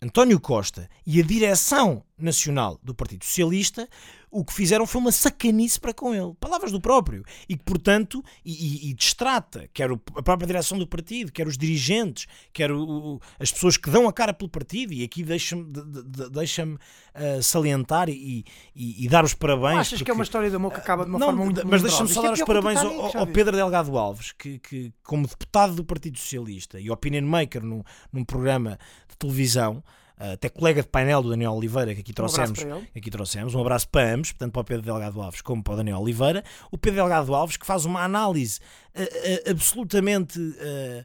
António Costa e a direção Nacional do Partido Socialista, o que fizeram foi uma sacanice para com ele. Palavras do próprio. E que, portanto, e, e, e distrata, quer a própria direção do partido, quer os dirigentes, quer o, o, as pessoas que dão a cara pelo partido, e aqui deixa-me de, de, deixa uh, salientar e, e, dar os parabéns. Não achas porque, que é uma história de amor que acaba de uma não, forma muito Mas deixa-me só dar os parabéns ao, ao Pedro Delgado Alves, que, que, como deputado do Partido Socialista e opinion maker num, num programa de televisão, até colega de painel do Daniel Oliveira, que aqui trouxemos, um aqui trouxemos, um abraço para ambos, portanto para o Pedro Delgado Alves como para o Daniel Oliveira, o Pedro Delgado Alves que faz uma análise uh, uh, absolutamente uh,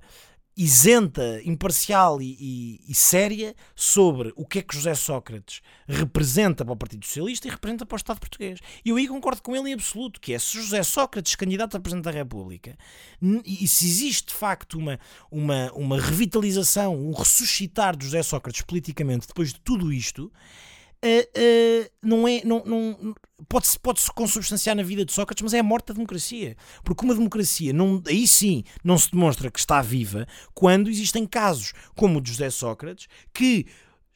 isenta, imparcial e, e, e, séria sobre o que é que José Sócrates representa para o Partido Socialista e representa para o Estado português. E eu aí concordo com ele em absoluto, que é se José Sócrates, candidato a Presidente da República, e se existe de facto uma, uma, uma revitalização, um ressuscitar de José Sócrates politicamente depois de tudo isto, Não é. Não, não, pode-se pode -se consubstanciar na vida de Sócrates, mas é a morte da democracia. Porque uma democracia, não, aí sim, não se demonstra que está viva quando existem casos como o de José Sócrates que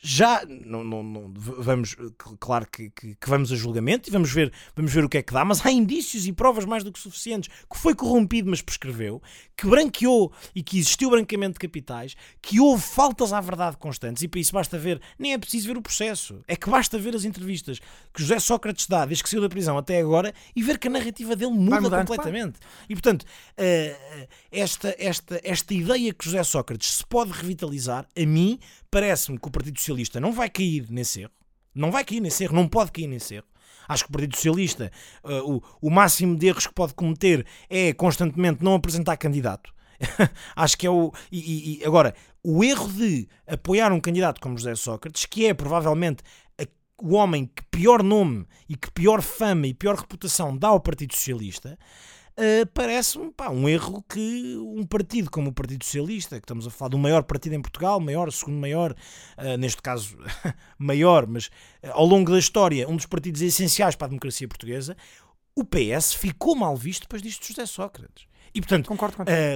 já não, não, não, vamos claro que, que, que, vamos a julgamento e vamos ver vamos ver o que é que dá mas há indícios e provas mais do que suficientes que foi corrompido mas prescreveu que branqueou e que existiu branqueamento de capitais que houve faltas à verdade constantes e para isso basta ver nem é preciso ver o processo. É que basta ver as entrevistas que José Sócrates dá desde que saiu da prisão até agora e ver que a narrativa dele muda completamente. E portanto uh, esta esta esta ideia que José Sócrates se pode revitalizar a mim parece-me que o Partido Socialista não vai cair nesse erro. Não vai cair nesse erro, não pode cair nesse erro. Acho que o Partido Socialista, uh, o, o máximo de erros que pode cometer é constantemente não apresentar candidato. Acho que é o. E, e, agora, o erro de apoiar um candidato como José Sócrates, que é provavelmente a, o homem que pior nome e que pior fama e pior reputação dá ao Partido Socialista, Uh, parece-me um erro que um partido como o Partido Socialista, que estamos a falar do maior partido em Portugal, maior, segundo maior, uh, neste caso maior, mas uh, ao longo da história, um dos partidos essenciais para a democracia portuguesa, o PS ficou mal visto depois disto de José Sócrates. E, portanto,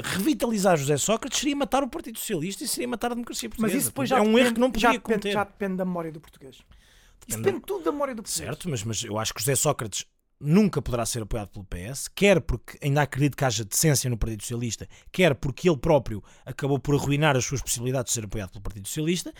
revitalizar José Sócrates seria matar o Partido Socialista e seria matar a democracia portuguesa. Mas isso depois já é um depende, erro que não podia já depende, já depende da memória do português. Isso depende, depende tudo da memória do português. Certo, mas, mas eu acho que José Sócrates nunca poderá ser apoiado pelo PS, quer porque ainda acredito que haja decência no Partido Socialista, quer porque ele próprio acabou por arruinar as suas possibilidades de ser apoiado pelo Partido Socialista.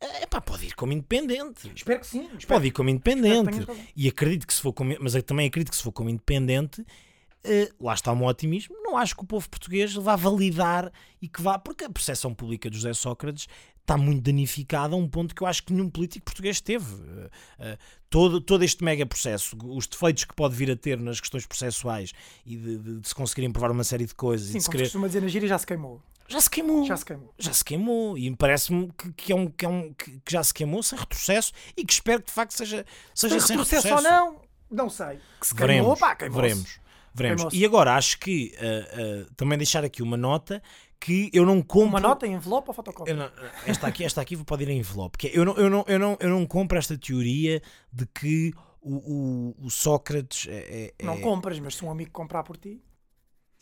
É pá, pode ir como independente. Espero que sim. Espero. Pode ir como independente. E acredito que se for como, mas também acredito que se for como independente, uh, lá está o meu otimismo. Não acho que o povo português vá validar e que vá, porque a percepção pública de José Sócrates está muito danificada a um ponto que eu acho que nenhum político português teve. Uh, uh, todo, todo este mega processo, os defeitos que pode vir a ter nas questões processuais e de, de, de se conseguirem provar uma série de coisas. Sim, e de se querer... costuma dizer na gíria, já se queimou. Já se queimou. Já se queimou. Já se queimou. E parece-me que, que, é um, que, é um, que, já se queimou sem retrocesso e que espero que de facto seja, seja sem, retrocesso. retrocesso ou não, não sei. Que se veremos, queimou, pá, queimou Veremos. Veremos. E agora acho que uh, uh, também deixar aqui uma nota que eu não compro. Uma nota em envelope ou fotocópia? Não, esta aqui, esta aqui pode ir em envelope. Que é, eu, não, eu, não, eu, não, eu não compro esta teoria de que o, o, o Sócrates é, é, Não compras, mas se um amigo comprar por ti.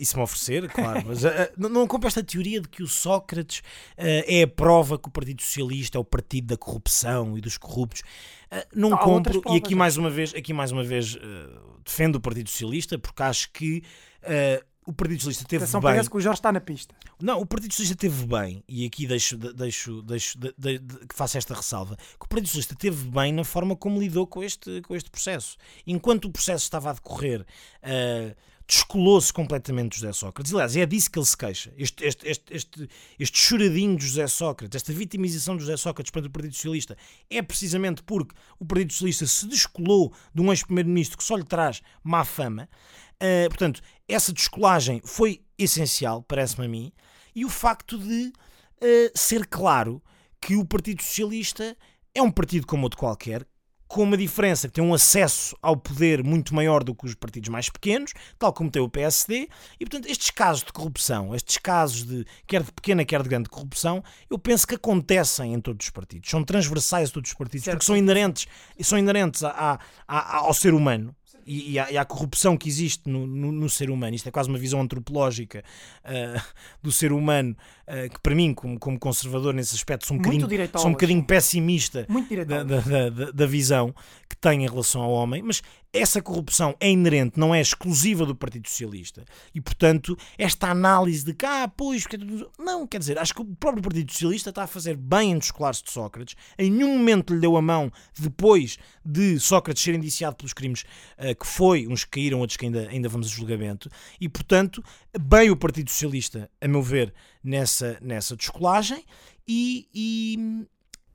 E se me oferecer, claro, mas uh, não, não compro esta teoria de que o Sócrates uh, é a prova que o Partido Socialista é o partido da corrupção e dos corruptos. Uh, não Há compro, e aqui mais uma vez, aqui mais uma vez defendo o Partido Socialista porque acho que o Partido Socialista teve Atenção, bem. parece que o Jorge está na pista. Não, o Partido Socialista teve bem, e aqui deixo, deixo, deixo de, de, de, que faça esta ressalva, que o Partido Socialista teve bem na forma como lidou com este, com este processo. Enquanto o processo estava a decorrer, uh, descolou-se completamente de José Sócrates. Aliás, é disso que ele se queixa. Este, este, este, este, este choradinho de José Sócrates, esta vitimização de José Sócrates perante o Partido Socialista, é precisamente porque o Partido Socialista se descolou de um ex-primeiro-ministro que só lhe traz má fama. Uh, portanto, essa descolagem foi essencial, parece-me a mim, e o facto de uh, ser claro que o Partido Socialista é um partido como outro qualquer, com uma diferença que tem um acesso ao poder muito maior do que os partidos mais pequenos, tal como tem o PSD, e portanto estes casos de corrupção, estes casos de quer de pequena, quer de grande corrupção, eu penso que acontecem em todos os partidos, são transversais a todos os partidos, certo. porque são inerentes, são inerentes a, a, a, ao ser humano e, e, à, e corrupção que existe no, no, no, ser humano. Isto é quase uma visão antropológica uh, do ser humano uh, que para mim, como, como conservador nesse aspecto, sou um bocadinho, sou um bocadinho sim. pessimista da, da, da- da- visão que tem em relação ao homem, mas essa corrupção é inerente, não é exclusiva do Partido Socialista. E, portanto, esta análise de que, ah, pois, porque é não, quer dizer, acho que o próprio Partido Socialista está a fazer bem em descolar-se de Sócrates, em nenhum momento lhe deu a mão depois de Sócrates ser indiciado pelos crimes eh, que foi, uns que caíram, outros que ainda, ainda vamos a julgamento, e, portanto, bem o Partido Socialista, a meu ver, nessa, nessa descolagem, e. e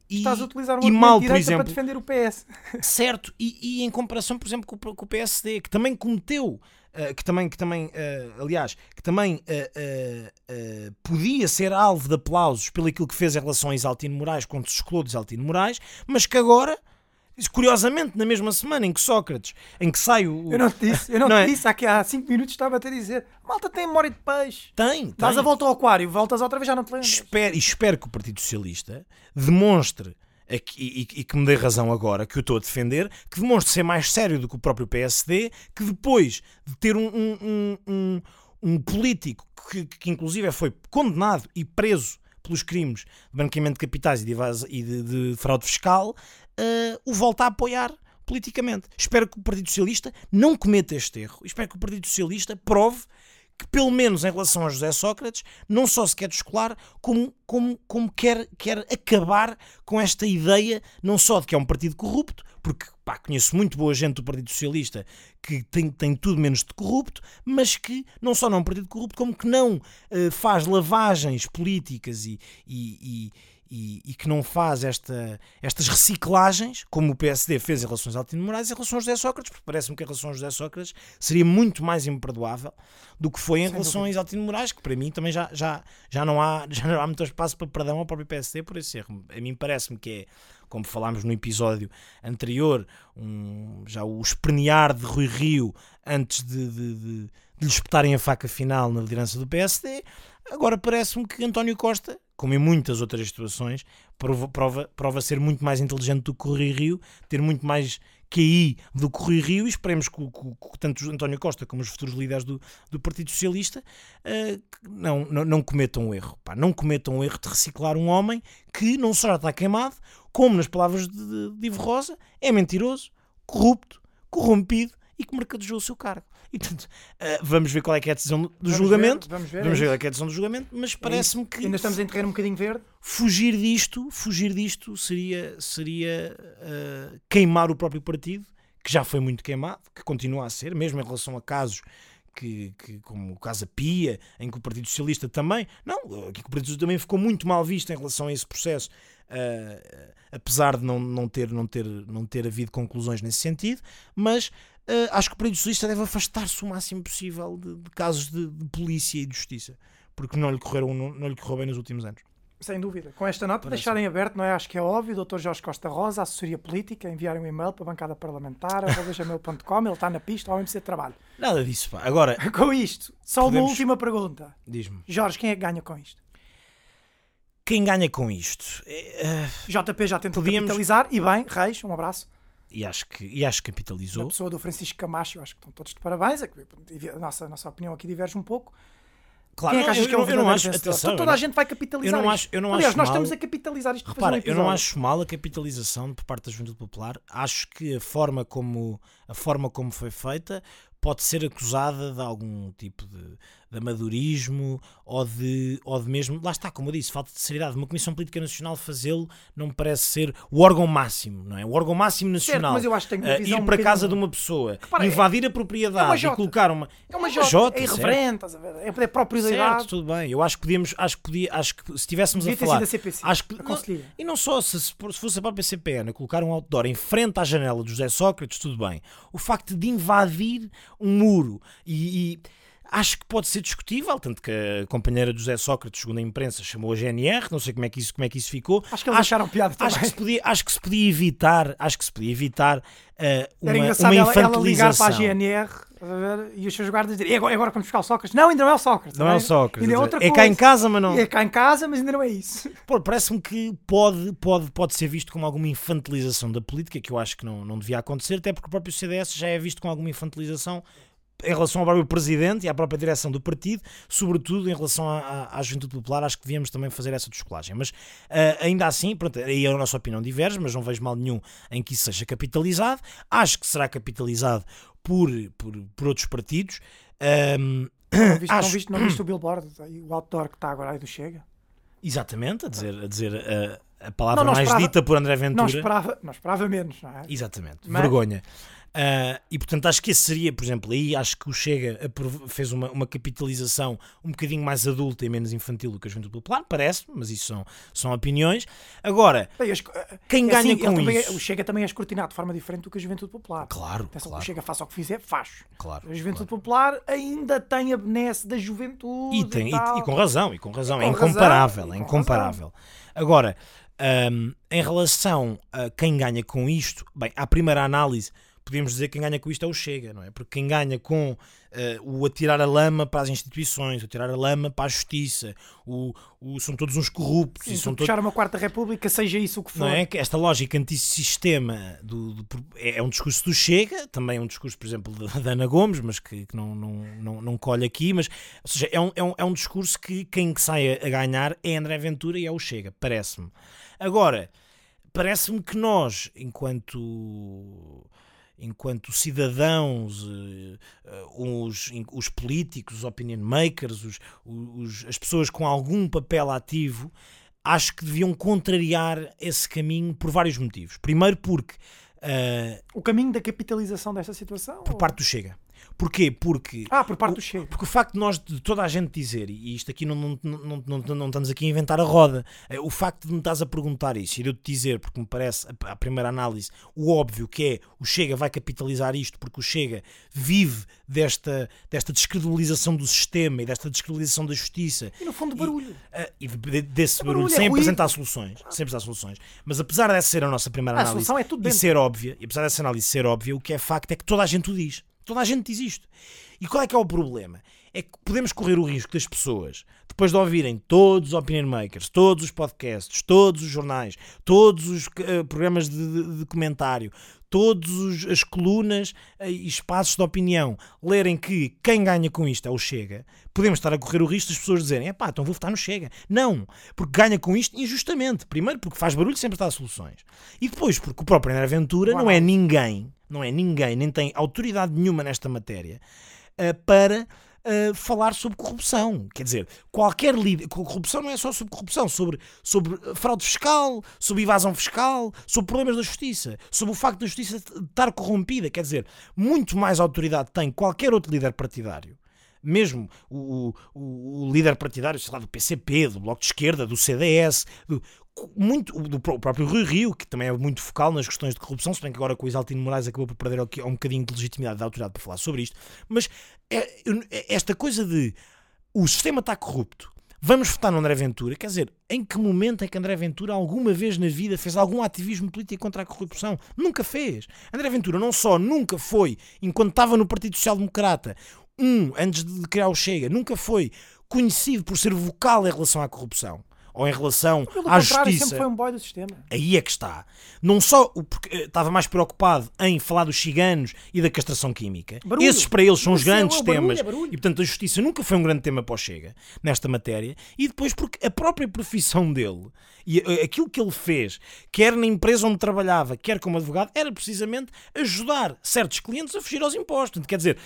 Estás a utilizar um e mal, por direita exemplo, para defender o PS. Certo, e, e em comparação, por exemplo, com, o- com o PSD, que também cometeu, eh, que também, que também eh, aliás, que também eh, podia ser alvo de aplausos pelo aquilo que fez em relação a Isaltino Moraes, quando se excluiu de Isaltino Moraes, mas que agora, curiosamente, na mesma semana em que Sócrates, em que sai o. Eu não te disse, eu não, Não te é? disse, há, há cinco minutos estava a te dizer, malta tem memória de peixe. Tem, tem. Dás a volta ao aquário, voltas outra vez, já não te lembras. Espero, e espero que o Partido Socialista demonstre, aqui- e, e que me dê razão agora, que eu estou a defender, que demonstre ser mais sério do que o próprio PSD, que depois de ter um, um, um, um- político que, que inclusive foi condenado e preso pelos crimes de branqueamento de capitais e de, e de- de fraude fiscal, eh, o volta a apoiar politicamente. Espero que o Partido Socialista não cometa este erro. Espero que o Partido Socialista prove que, pelo menos em relação a José Sócrates, não só se quer descolar, como, como, como quer, quer acabar com esta ideia, não só de que é um partido corrupto, porque pá, conheço muito boa gente do Partido Socialista que tem, tem tudo menos de corrupto, mas que não só não é um partido corrupto, como que não eh, faz lavagens políticas e, e, e- e- e que não faz esta, estas reciclagens, como o PSD fez em relação aos Altino Moraes, em relação a José Sócrates, porque parece-me que em relação a José Sócrates seria muito mais imperdoável do que foi em relação a Isaltino Moraes, que para mim também já, já, já, não há, já não há muito espaço para perdão ao próprio PSD por esse erro. A mim parece-me que é, como falámos no episódio anterior, um, já o espernear de Rui Rio antes de, de, de, de lhe espetarem a faca final na liderança do PSD. Agora parece-me que António Costa, como em muitas outras situações, prova, prova, prova ser muito mais inteligente do que o Rui Rio, ter muito mais QI do que o Rui Rio, e esperemos que, que que tanto António Costa como os futuros líderes do, do Partido Socialista que não, não, não cometam o erro. Pá, não cometam o erro de reciclar um homem que não só já está queimado, como nas palavras de, de, de Ivo Rosa, é mentiroso, corrupto, corrompido e que mercadejou o seu cargo. E, portanto, eh, vamos ver qual é que é a decisão do Vamos julgamento. ver, vamos ver, Vamos é ver qual é que é a decisão do julgamento, mas parece-me que Ainda estamos em terreno um bocadinho verde. fugir disto, fugir disto seria, seria eh, queimar o próprio partido, que já foi muito queimado, que continua a ser, mesmo em relação a casos que, que- como o caso Pia, em que o Partido Socialista também, não, aqui que o Partido Socialista também ficou muito mal visto em relação a esse processo, eh, apesar de não, não, ter, não, ter, não ter havido conclusões nesse sentido, mas eh, acho que o Partido Socialista deve afastar-se o máximo possível de, de casos de, de polícia e de justiça, porque não lhe, correram, não, não lhe correu bem nos últimos anos. Sem dúvida. Com esta nota, Parece. deixarem aberto, não é? Acho que é óbvio, Dr. Jorge Costa Rosa, assessoria política, enviarem um e-mail para a bancada parlamentar, gmail.com, ele está na pista ao MC de trabalho. Nada disso, pá. Agora, Com isto, só uma Podemos- última pergunta. diz-me, Jorge, quem é que ganha com isto? quem ganha com isto? É, eh, JP já tentou Podíamos- capitalizar, e bem, Reis, um abraço. E, acho que, e acho que capitalizou. pessoa do Francisco Camacho, eu acho que estão todos de parabéns. A nossa, a nossa opinião aqui diverge um pouco. Claro, Quem é que eu, que é o eu não acho, atenção, Então eu toda não- a gente vai capitalizar eu não isto. acho- eu não Aliás, acho nós mal- estamos a capitalizar isto para Repara, um eu não acho mal a capitalização por parte da Juventude Popular. Acho que a forma como, a forma como foi feita pode ser acusada de algum tipo de, de amadorismo ou de, ou de mesmo, lá está, como eu disse, falta de seriedade. Uma Comissão Política Nacional fazê-lo não me parece ser o órgão máximo, não é? O órgão máximo nacional. mas eu acho que tem uma Ah, visão ir um para bocadinho- casa de uma pessoa, Repara, é- invadir a é propriedade uma e colocar uma. É uma jota, jota, é certo. irreverente, a? É é propriedade. Certo, tudo bem. Eu acho que podíamos, acho que podia, acho que se estivéssemos a falar, a CPC, acho que a Conselhia. e não só se, se fosse a própria CPN a colocar um outdoor em frente à janela de José Sócrates, tudo bem. O facto de invadir um muro e, e acho que pode ser discutível, tanto que a companheira de José Sócrates, segundo a imprensa, chamou a GNR, não sei como é que isso, como é que isso ficou. Acho que eles acharam piada Acho que, se podia, acho que se podia evitar, acho que se podia evitar eh, uma, Era engraçado uma ela, ela ligar para a infantilização. GNR e os seus guardas dizerem: "E agora, agora vamos buscar o Sócrates. Não, ainda não é o Sócrates. Não é o bem? Sócrates. Ainda é quer outra é coisa. cá em casa, mas não. É cá em casa, mas ainda não é isso. Pô, Parece-me que pode, pode, pode ser visto como alguma infantilização da política, que eu acho que não, não devia acontecer, até porque o próprio CDS já é visto com alguma infantilização em relação ao próprio presidente e à própria direção do partido, sobretudo em relação à, à, à Juventude Popular, acho que devíamos também fazer essa descolagem. Mas uh, ainda assim, pronto, aí a nossa opinião diverge, mas não vejo mal nenhum em que isso seja capitalizado. Acho que será capitalizado por, por, por outros partidos. Um, não, viste, acho... não, viste, não viste o billboard, o outdoor que está agora aí do Chega? Exatamente, a dizer, a, dizer a, a palavra não, mais esperava, dita por André Ventura. Não esperava, não esperava menos, não é? Exatamente, Mas... vergonha. Uh, e portanto acho que esse seria, por exemplo, aí acho que o Chega fez uma, uma capitalização um bocadinho mais adulta e menos infantil do que a Juventude Popular, parece mas isso são, são opiniões. Agora, quem é ganha assim, com também, isso? o Chega também é escrutinado de forma diferente do que a Juventude Popular. Claro, claro. O Chega faça o que fizer, faz. Claro, a Juventude claro. Popular ainda tem a benesse da juventude. E, tem, e, e, e com razão, e com razão, e é incomparável, razão, é incomparável. Agora, um, em relação a quem ganha com isto, bem, à primeira análise podemos dizer que quem ganha com isto é o Chega, não é? Porque quem ganha com uh, o atirar a lama para as instituições, o atirar a lama para a justiça, o, o são todos uns corruptos. Sim, e são puxar todos... uma quarta república, seja isso o que for. Não é? Esta lógica antissistema do, do, é, é um discurso do Chega, também é um discurso, por exemplo, da Ana Gomes, mas que, que, não, não, não, não colhe aqui, mas ou seja, é um, é, um, é um discurso que quem sai a ganhar é André Ventura e é o Chega, parece-me. Agora, parece-me que nós, enquanto enquanto cidadãos, uh, os, os políticos, os opinion makers, os, os, as pessoas com algum papel ativo, acho que deviam contrariar esse caminho por vários motivos. Primeiro porque... Uh, o caminho da capitalização desta situação? Por ou... parte do Chega. Porquê? Porque. Ah, por parte o, do Chega. Porque o facto de nós, de toda a gente dizer, e isto aqui não, não, não, não, não estamos aqui a inventar a roda, é, o facto de me estás a perguntar isso e de eu te dizer, porque me parece, a, primeira análise, o óbvio que é o Chega vai capitalizar isto, porque o Chega vive desta, desta descredibilização do sistema e desta descredibilização da justiça. E no fundo, barulho. E, uh, e desse barulho, barulho, sem é apresentar soluções. Sem apresentar soluções. Mas apesar dessa ser a nossa primeira a análise é e ser óbvia, e apesar dessa análise ser óbvia, o que é facto é que toda a gente o diz. Toda a gente diz isto. E qual é que é o problema? É que podemos correr o risco das pessoas, depois de ouvirem todos os opinion makers, todos os podcasts, todos os jornais, todos os uh, programas de, de, de, comentário, todas as colunas uh, e espaços de opinião, lerem que quem ganha com isto é o Chega, podemos estar a correr o risco das pessoas dizerem: é pá, então vou votar no Chega. Não, porque ganha com isto injustamente. Primeiro, porque faz barulho e sempre dá soluções. E depois, porque o próprio André Ventura Uau. não é ninguém, não é ninguém, nem tem autoridade nenhuma nesta matéria uh, para uh, falar sobre corrupção. Quer dizer, qualquer líder. Corrupção não é só sobre corrupção, sobre, sobre fraude fiscal, sobre evasão fiscal, sobre problemas da justiça, sobre o facto da justiça estar corrompida. Quer dizer, muito mais autoridade tem qualquer outro líder partidário mesmo o, o, o, líder partidário, sei lá, do PCP, do Bloco de Esquerda, do CDS, do, muito do próprio Rui Rio, que também é muito focal nas questões de corrupção, se bem que agora com o Isaltino Moraes acabou por perder um bocadinho de legitimidade da autoridade para falar sobre isto, mas é, é, esta coisa de o sistema está corrupto, vamos votar no André Ventura, quer dizer, em que momento é que André Ventura alguma vez na vida fez algum ativismo político contra a corrupção? Nunca fez. André Ventura não só nunca foi, enquanto estava no Partido Social Democrata, um, antes de criar o Chega, nunca foi conhecido por ser vocal em relação à corrupção ou em relação Pelo à justiça. sempre foi um boy do sistema. Aí é que está. Não só porque eh, estava mais preocupado em falar dos ciganos e da castração química. Barulho. Esses para eles são os grandes é temas. É barulho. e portanto a justiça nunca foi um grande tema para o Chega nesta matéria. E depois porque a própria profissão dele e eh, aquilo que ele fez, quer na empresa onde trabalhava, quer como advogado, era precisamente ajudar certos clientes a fugir aos impostos. Quer dizer,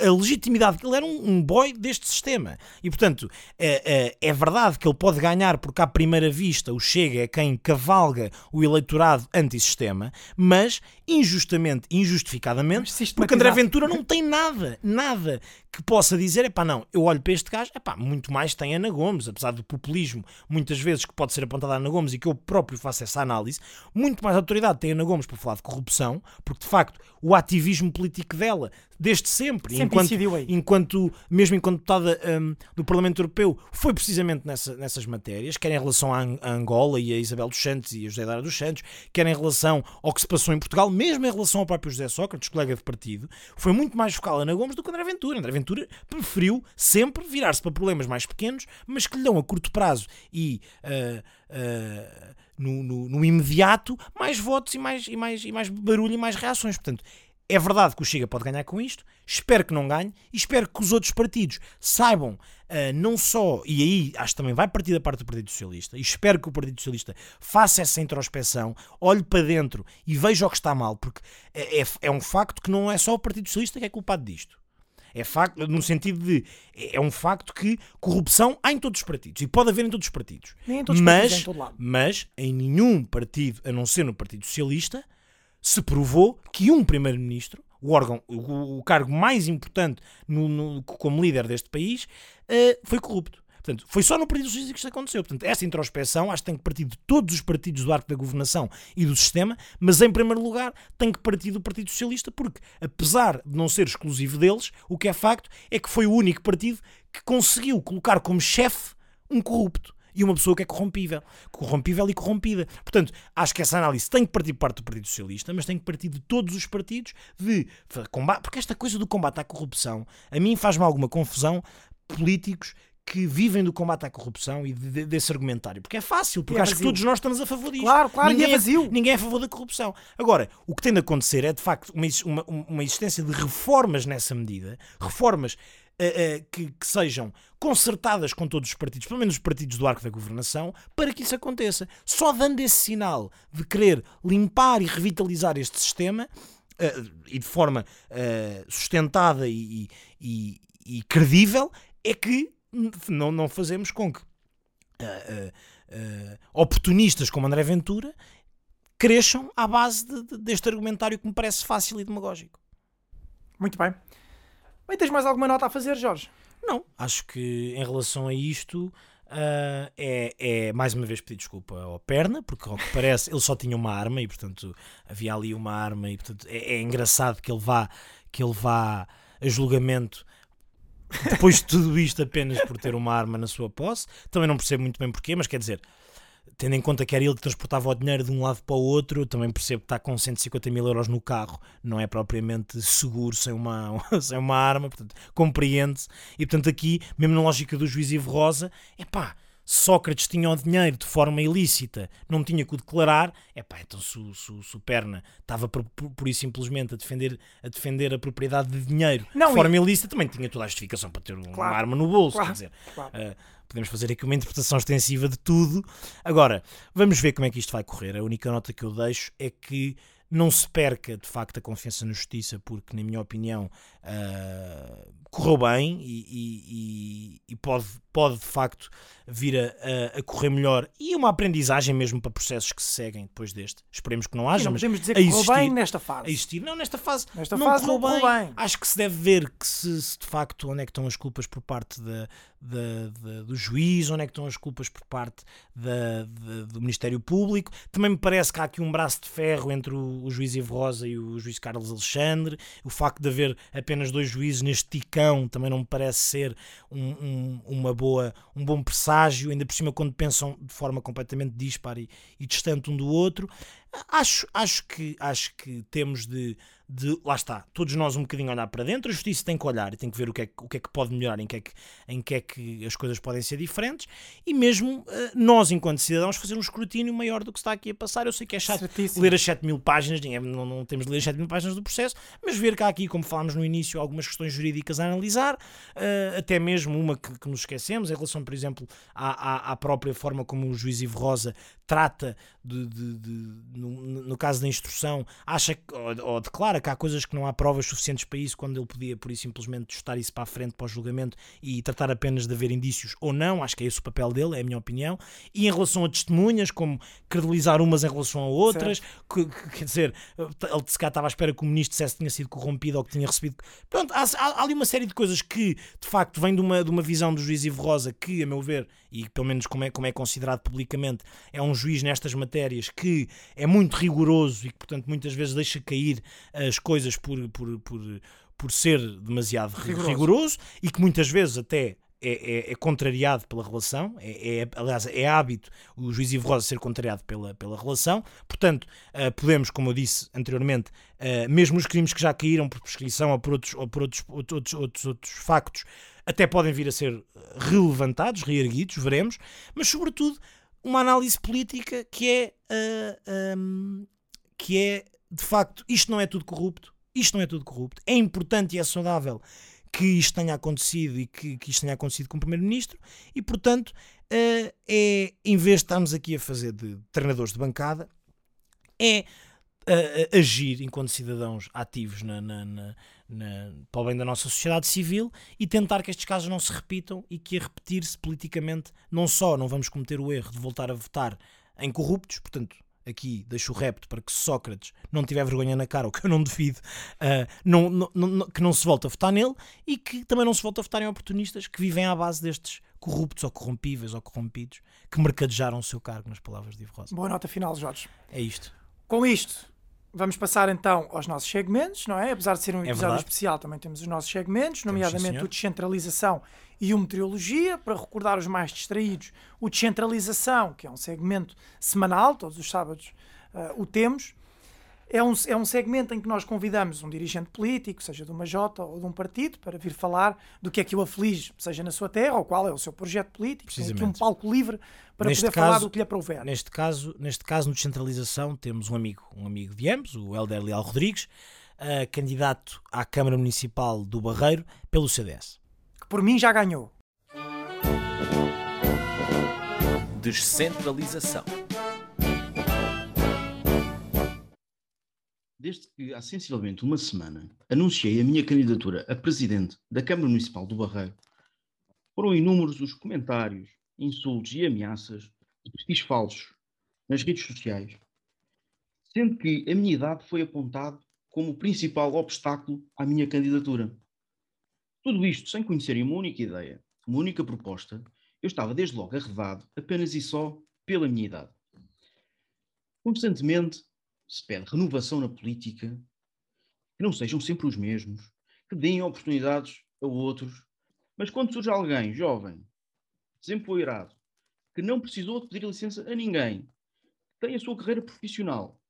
a, a legitimidade que ele era um, um boy deste sistema. E portanto, é, é, é verdade que ele pode ganhar porque à primeira vista o Chega é quem cavalga o eleitorado antissistema, mas injustamente, injustificadamente, porque André Ventura não tem nada, nada que possa dizer, é pá, não, eu olho para este gajo, é pá, muito mais tem Ana Gomes, apesar do populismo, muitas vezes que pode ser apontado a Ana Gomes e que eu próprio faço essa análise, muito mais autoridade tem Ana Gomes para falar de corrupção, porque de facto o ativismo político dela, desde sempre, sempre enquanto, enquanto, mesmo enquanto deputada um, do Parlamento Europeu, foi precisamente nessa, nessas matérias, quer em relação a, Angola e a Isabel dos Santos e a José Dara dos Santos, quer em relação ao que se passou em Portugal, mesmo em relação ao próprio José Sócrates, colega de partido, foi muito mais focal Ana Gomes do que André Ventura. André Ventura preferiu sempre virar-se para problemas mais pequenos, mas que lhe dão a curto prazo e uh, uh, no, no, no, imediato mais votos e mais, e, mais, e mais barulho e mais reações. Portanto, é verdade que o Chega pode ganhar com isto, espero que não ganhe e espero que os outros partidos saibam uh, não só, e aí acho que também vai partir da parte do Partido Socialista, e espero que o Partido Socialista faça essa introspeção, olhe para dentro e veja o que está mal, porque é, é, é um facto que não é só o Partido Socialista que é culpado disto. É facto, no sentido de. É um facto que corrupção há em todos os partidos. E pode haver em todos os partidos. Nem em todos os mas, partidos, é em todo lado. mas em nenhum partido, a não ser no Partido Socialista, se provou que um primeiro-ministro, o órgão, o, o cargo mais importante no, no- como líder deste país, eh, foi corrupto. Portanto, foi só no Partido Socialista que isto aconteceu. Portanto, essa introspeção acho que tem que partir de todos os partidos do arco da governação e do sistema, mas em primeiro lugar tem que partir do Partido Socialista, porque apesar de não ser exclusivo deles, o que é facto é que foi o único partido que conseguiu colocar como chefe um corrupto e uma pessoa que é corrompível. Corrompível e corrompida. Portanto, acho que essa análise tem que partir de parte do Partido Socialista, mas tem que partir de todos os partidos de combate, porque esta coisa do combate à corrupção, a mim faz-me alguma confusão políticos que vivem do combate à corrupção e de- de- desse argumentário. Porque é fácil, porque É acho que todos nós estamos a favor disto. Claro, claro, e ninguém é vazio. Ninguém é a favor da corrupção. Agora, o que tem de acontecer é, de facto, uma, uma, uma existência de reformas nessa medida, reformas que, que sejam concertadas com todos os partidos, pelo menos os partidos do arco da governação, para que isso aconteça. Só dando esse sinal de querer limpar e revitalizar este sistema, eh, e de forma eh, sustentada e, e- e credível, é que não, não fazemos com que eh, eh, eh, oportunistas como André Ventura cresçam à base de- de- deste argumentário que me parece fácil e demagógico. Muito bem. Bem, tens mais alguma nota a fazer, Jorge? Não, acho que em relação a isto ah, é, é mais uma vez pedir desculpa ao Perna, porque ao que parece ele só tinha uma arma e portanto havia ali uma arma e portanto é, é engraçado que ele vá que ele vá a julgamento depois de tudo isto apenas por ter uma arma na sua posse. Também não percebo muito bem porquê, mas quer dizer, tendo em conta que era ele que transportava o dinheiro de um lado para o outro, também percebo que está com 150 mil euros no carro, não é propriamente seguro sem uma, sem uma arma, portanto, compreende-se. E portanto, aqui, mesmo na lógica do juiz Ivo Rosa, é pá. Sócrates tinha o dinheiro de forma ilícita, não tinha que o declarar, é pá, então se, se, se o Perna estava por, por, por isso simplesmente a defender, a defender a propriedade de dinheiro Não, de e- forma ilícita, também tinha toda a justificação para ter uma Claro, arma no bolso, claro, quer dizer, claro. Uh, podemos fazer aqui uma interpretação extensiva de tudo. Agora, vamos ver como é que isto vai correr. A única nota que eu deixo é que não se perca de facto a confiança na justiça, porque, na minha opinião, uh, correu bem e, e- e- e pode, pode de facto vir a, a- a correr melhor e uma aprendizagem mesmo para processos que se seguem depois deste. Esperemos que não haja, não mas podemos dizer a que correu existir- bem nesta a fase. existir. Não, nesta fase, Nesta não, fase correu não bem. correu bem. Acho que se deve ver que se, se de facto onde é que estão as culpas por parte da, da- da- do juiz, onde é que estão as culpas por parte da- do Ministério Público. Também me parece que há aqui um braço de ferro entre o, o juiz Ivo Rosa e o juiz Carlos Alexandre. O facto de haver apenas dois juízes neste ticão também não me parece ser um, um- uma boa, um bom presságio, ainda por cima quando pensam de forma completamente dispar e, e distante um do outro. Acho, acho, que, acho que temos de, de. Lá está, todos nós um bocadinho olhar para dentro. A justiça tem que olhar e tem que ver o que é, que- o que, é que pode melhorar, em que, é que, em que é que as coisas podem ser diferentes. E mesmo eh, nós, enquanto cidadãos, fazer um escrutínio maior do que está aqui a passar. Eu sei que é chato Certíssimo. ler as 7 mil páginas, não, não temos de ler as 7 mil páginas do processo, mas ver que há aqui, como falámos no início, algumas questões jurídicas a analisar, eh, até mesmo uma que, que nos esquecemos, em relação, por exemplo, à, à, à própria forma como o juiz Ivo Rosa trata, de, de- de- no, no caso da instrução, acha que, ou, ou declara que há coisas que não há provas suficientes para isso, quando ele podia, por isso, simplesmente justar isso para a frente, para o julgamento e tratar apenas de haver indícios ou não, acho que é esse o papel dele, é a minha opinião. E em relação a testemunhas, como credibilizar umas em relação a outras, que- que- quer dizer, ele se cá estava à espera que o ministro dissesse que tinha sido corrompido ou que tinha recebido. Pronto, há, há- há ali uma série de coisas que, de facto, vêm de uma, de uma visão do juiz Ivo Rosa, que, a meu ver, e pelo menos como é, como é considerado publicamente, é um juiz nestas matérias que é muito rigoroso e que, portanto, muitas vezes deixa cair as coisas por, por, por, por ser demasiado ri- Rigoroso. rigoroso e que muitas vezes até. É, é- é contrariado pela relação, é, é- aliás, é hábito o juiz Ivo Rosa ser contrariado pela, pela relação, portanto, ah, podemos, como eu disse anteriormente, ah, mesmo os crimes que já caíram por prescrição ou por outros, ou por outros, outros, outros, outros factos, até podem vir a ser relevantados, reerguidos, veremos, mas sobretudo uma análise política que é, ah, ahm, que é de facto, isto não é tudo corrupto, isto não é tudo corrupto, é importante e é saudável que isto tenha acontecido e que, que isto tenha acontecido com o Primeiro-Ministro, e portanto, uh, é, em vez de estarmos aqui a fazer de treinadores de bancada, é uh, agir enquanto cidadãos ativos na, na, na, na, para o bem da nossa sociedade civil e tentar que estes casos não se repitam e que a repetir-se politicamente não só não vamos cometer o erro de voltar a votar em corruptos, portanto aqui deixo o repto para que Sócrates não tiver vergonha na cara, o que eu não duvido, uh, não, não, não, que não se volte a votar nele e que também não se volte a votar em oportunistas que vivem à base destes corruptos ou corrompíveis ou corrompidos que mercadejaram o seu cargo, nas palavras de Ivo Rosa. Boa nota final, Jorge. É isto. Com isto, Vamos passar então aos nossos segmentos, não é? Apesar de ser um é episódio especial, também temos os nossos segmentos, nomeadamente o descentralização e o meteorologia. Para recordar os mais distraídos, o descentralização, que é um segmento semanal, todos os sábados uh, o temos. É um, é um segmento em que nós convidamos um dirigente político, seja de uma Jota ou de um partido, para vir falar do que é que o aflige, seja na sua terra ou qual é o seu projeto político. Tem aqui um palco livre para neste poder caso, falar do que lhe aprouver. Neste caso, neste caso, no Descentralização, temos um amigo, um amigo de ambos, o Helder Leal Rodrigues, uh, candidato à Câmara Municipal do Barreiro pelo CDS. Que por mim já ganhou. Descentralização. Desde que há sensivelmente uma semana anunciei a minha candidatura a presidente da Câmara Municipal do Barreiro, foram inúmeros os comentários, insultos e ameaças de perfis falsos nas redes sociais, sendo que a minha idade foi apontada como o principal obstáculo à minha candidatura. Tudo isto sem conhecerem uma única ideia, uma única proposta, eu estava desde logo arredado apenas e só pela minha idade. Constantemente se pede renovação na política, que não sejam sempre os mesmos, que deem oportunidades a outros, mas quando surge alguém jovem, desempoeirado, que não precisou de pedir licença a ninguém, tem a sua carreira profissional,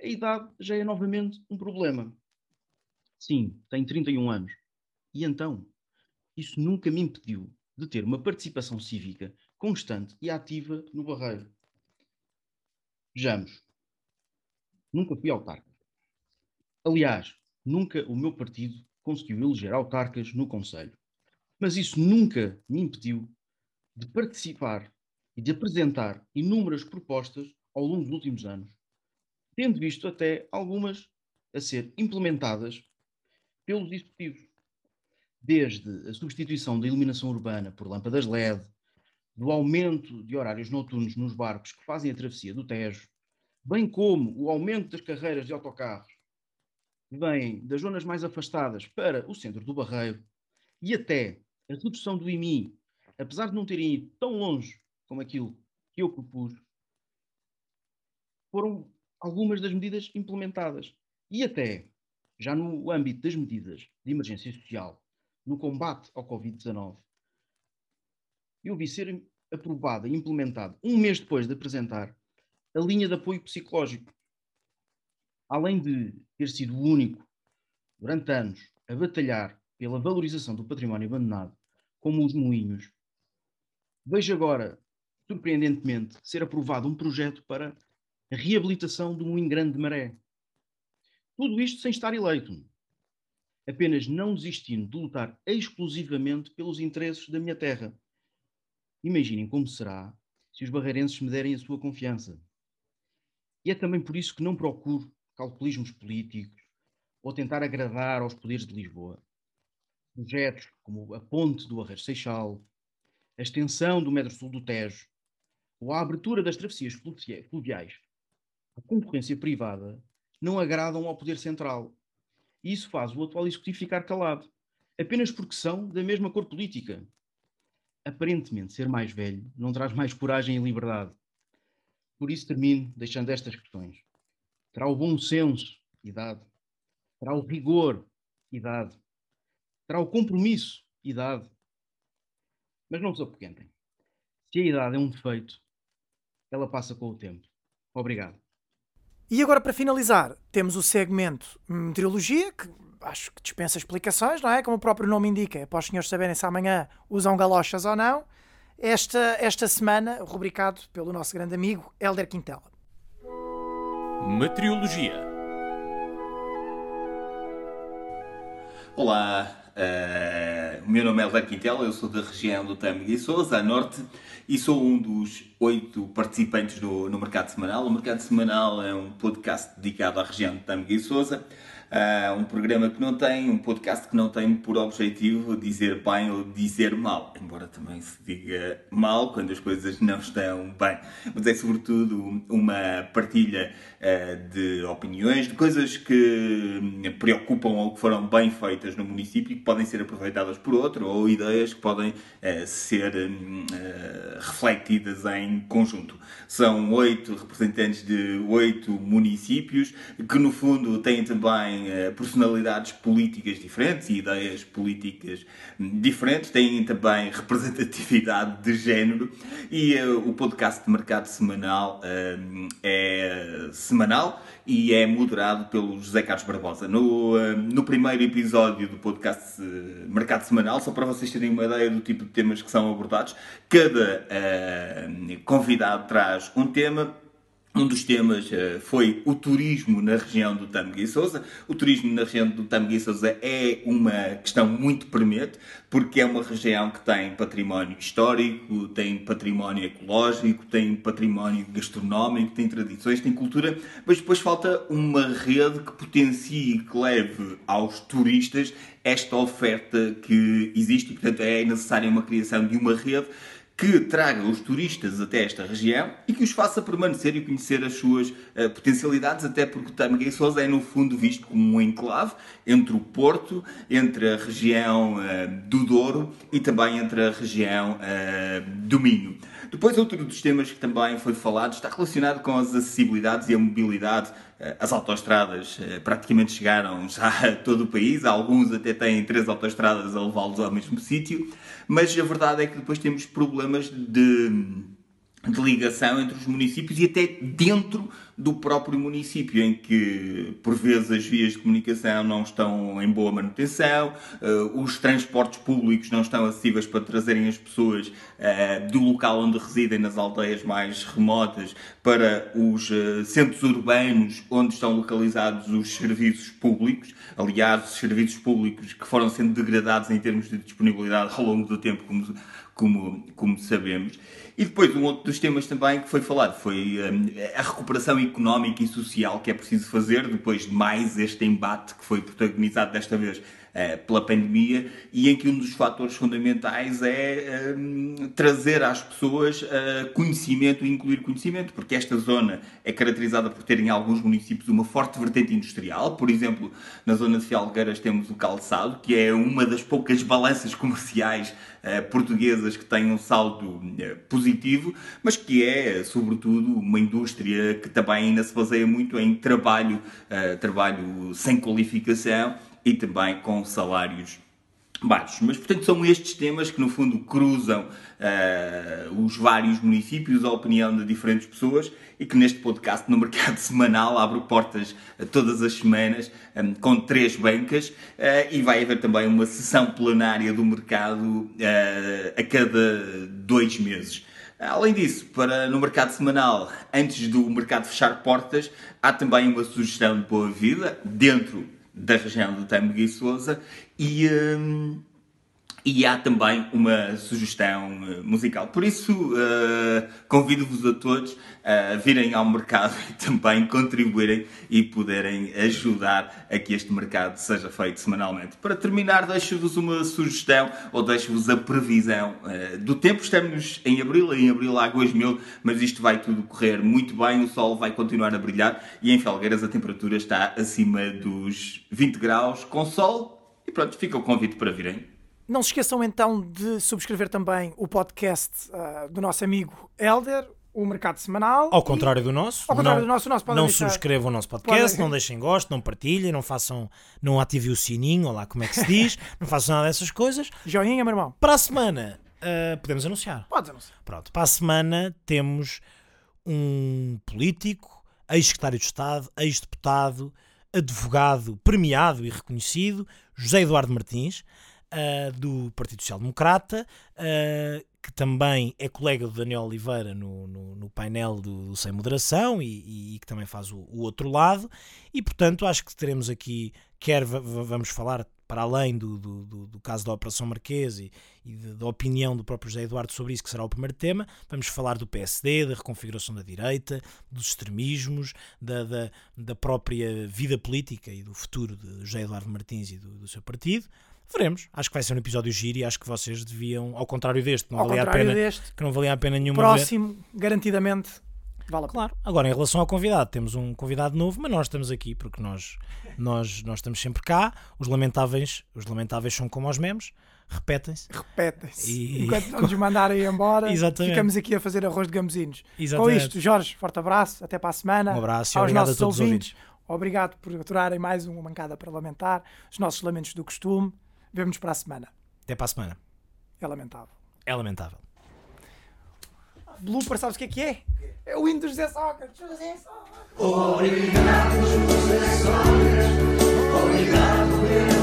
a idade já é novamente um problema. Sim, tenho 31 anos. E então? Isso nunca me impediu de ter uma participação cívica constante e ativa no Barreiro. Vejamos. Nunca fui autarca. Aliás, nunca o meu partido conseguiu eleger autarcas no Conselho. Mas isso nunca me impediu de participar e de apresentar inúmeras propostas ao longo dos últimos anos, tendo visto até algumas a ser implementadas pelos executivos. Desde a substituição da iluminação urbana por lâmpadas LED, do aumento de horários noturnos nos barcos que fazem a travessia do Tejo, bem como o aumento das carreiras de autocarros que vêm das zonas mais afastadas para o centro do Barreiro e até a redução do IMI apesar de não terem ido tão longe como aquilo que eu propus, foram algumas das medidas implementadas. E até, já no âmbito das medidas de emergência social, no combate ao Covid-19, eu vi ser aprovada e implementada um mês depois de apresentar a linha de apoio psicológico. Além de ter sido o único, durante anos, a batalhar pela valorização do património abandonado, como os moinhos, Vejo agora, surpreendentemente, ser aprovado um projeto para a reabilitação do Moinho Grande de Maré. Tudo isto sem estar eleito. Apenas não desistindo de lutar exclusivamente pelos interesses da minha terra. Imaginem como será se os barreirenses me derem a sua confiança. E é também por isso que não procuro calculismos políticos ou tentar agradar aos poderes de Lisboa. Projetos como a ponte do Arrejo Seixal, a extensão do metro sul do Tejo ou a abertura das travessias fluviais à concorrência privada não agradam ao poder central. E isso faz o atual executivo ficar calado, apenas porque são da mesma cor política. Aparentemente, ser mais velho não traz mais coragem e liberdade. Por isso termino deixando estas questões. Terá o bom senso, idade. Terá o rigor, idade. Terá o compromisso, idade. Mas não se apoquentem. Se a idade é um defeito, ela passa com o tempo. Obrigado. E agora, para finalizar, temos o segmento Meteorologia, que acho que dispensa explicações, não é? Como o próprio nome indica, é para os senhores saberem se amanhã usam galochas ou não. Esta, esta semana, rubricado pelo nosso grande amigo Helder Quintela. Meteorologia. Olá, uh, o meu nome é Alberto Quintela, eu sou da região do Tâmega e Sousa, a norte, e sou um dos oito participantes no, no Mercado Semanal. O Mercado Semanal é um podcast dedicado à região de Tâmega e Sousa. Uh, um programa que não tem, um podcast que não tem por objetivo dizer bem ou dizer mal, embora também se diga mal quando as coisas não estão bem, mas é sobretudo uma partilha uh, de opiniões, de coisas que preocupam ou que foram bem feitas no município e que podem ser aproveitadas por outro, ou ideias que podem uh, ser refletidas em conjunto. São oito representantes de oito municípios que, no fundo, têm também uh, personalidades políticas diferentes e ideias políticas diferentes, têm também representatividade de género e uh, o podcast de mercado semanal uh, é semanal e é moderado pelo José Carlos Barbosa. No, no primeiro episódio do podcast Mercado Semanal, só para vocês terem uma ideia do tipo de temas que são abordados, cada convidado traz um tema um dos temas uh, foi o turismo na região do Tâmega e Sousa. O turismo na região do Tâmega e Sousa é uma questão muito premente, porque é uma região que tem património histórico, tem património ecológico, tem património gastronómico, tem tradições, tem cultura, mas depois falta uma rede que potencie e que leve aos turistas esta oferta que existe portanto, é necessária uma criação de uma rede que traga os turistas até esta região e que os faça permanecer e conhecer as suas uh, potencialidades, até porque e Sousa é no fundo visto como um enclave entre o Porto, entre a região uh, do Douro e também entre a região uh, do Minho. Depois, outro dos temas que também foi falado está relacionado com as acessibilidades e a mobilidade. As autoestradas praticamente chegaram já a todo o país, alguns até têm três autoestradas a levá-los ao mesmo sítio, mas a verdade é que depois temos problemas de de ligação entre os municípios e até dentro do próprio município, em que por vezes as vias de comunicação não estão em boa manutenção, uh, os transportes públicos não estão acessíveis para trazerem as pessoas uh, do local onde residem, nas aldeias mais remotas, para os uh, centros urbanos onde estão localizados os serviços públicos. Aliás, os serviços públicos que foram sendo degradados em termos de disponibilidade ao longo do tempo, como, como, como sabemos. E depois, um outro dos temas também que foi falado foi um, a recuperação económica e social que é preciso fazer depois de mais este embate que foi protagonizado desta vez pela pandemia e em que um dos fatores fundamentais é um, trazer às pessoas uh, conhecimento e incluir conhecimento, porque esta zona é caracterizada por ter em alguns municípios uma forte vertente industrial. Por exemplo, na zona de Fialgueiras temos o calçado, que é uma das poucas balanças comerciais uh, portuguesas que tem um saldo positivo, mas que é, sobretudo, uma indústria que também ainda se baseia muito em trabalho, trabalho sem qualificação e também com salários baixos. Mas, portanto, são estes temas que, no fundo, cruzam uh, os vários municípios, a opinião de diferentes pessoas e que neste podcast, no mercado semanal, abro portas todas as semanas um, com três bancas uh, e vai haver também uma sessão plenária do mercado uh, a cada dois meses. Além disso, para no mercado semanal, antes do mercado fechar portas, há também uma sugestão de boa vida dentro da região do Tâmega e Sousa e, um, e há também uma sugestão uh, musical. Por isso, uh, convido-vos a todos a virem ao mercado e também contribuírem e poderem ajudar a que este mercado seja feito semanalmente. Para terminar, deixo-vos uma sugestão ou deixo-vos a previsão uh, do tempo. Estamos em abril, em abril há 2000, mas isto vai tudo correr muito bem, o sol vai continuar a brilhar e em Felgueiras a temperatura está acima dos 20 graus com sol. E pronto, fica o convite para virem. Não se esqueçam então de subscrever também o podcast uh, do nosso amigo Elder, o Mercado Semanal. Ao contrário e... do nosso. Ao contrário não, do nosso, o nosso Não deixar... subscrevam o nosso podcast, não deixem gosto, não partilhem, não façam, não ativem o sininho, ou lá como é que se diz, não façam nada dessas coisas. Joinha, meu irmão. Para a semana, uh, podemos anunciar. Podes anunciar. Pronto, para a semana temos um político, ex-secretário de Estado, ex-deputado, advogado premiado e reconhecido, José Eduardo Martins, uh, do Partido Social Democrata, uh, que também é colega do Daniel Oliveira no, no, no painel do, do, Sem Moderação e, e, que também faz o, o, outro lado. E portanto, acho que teremos aqui, quer vamos falar para além do, do, do, caso da Operação Marquês e, e da opinião do próprio José Eduardo sobre isso, que será o primeiro tema, vamos falar do PSD, da reconfiguração da direita, dos extremismos, da, da, da própria vida política e do futuro de José Eduardo Martins e do, do seu partido. Veremos. Acho que vai ser um episódio giro e acho que vocês deviam, ao contrário deste, que não Ao valia a pena, deste, que não valia a pena nenhuma ver. próximo, garantidamente, vale a pena. Claro. Agora, em relação ao convidado, temos um convidado novo, mas nós estamos aqui porque nós, nós, nós estamos sempre cá. Os lamentáveis, os lamentáveis são como os memes, repetem-se. Repetem-se. E- Enquanto não nos mandarem embora, Exatamente. ficamos aqui a fazer arroz de gamozinhos. Com isto, Jorge, forte abraço, até para a semana. Um abraço e aos obrigado a todos os ouvintes. Obrigado por aturarem mais uma mancada parlamentar. Os nossos lamentos do costume. Vemo-nos para a semana. Até para a semana. É lamentável. É lamentável. Blooper, sabes o que é que é? É o hino do José Sócrates. José Sócrates. Obrigado, José Sócrates. Obrigado,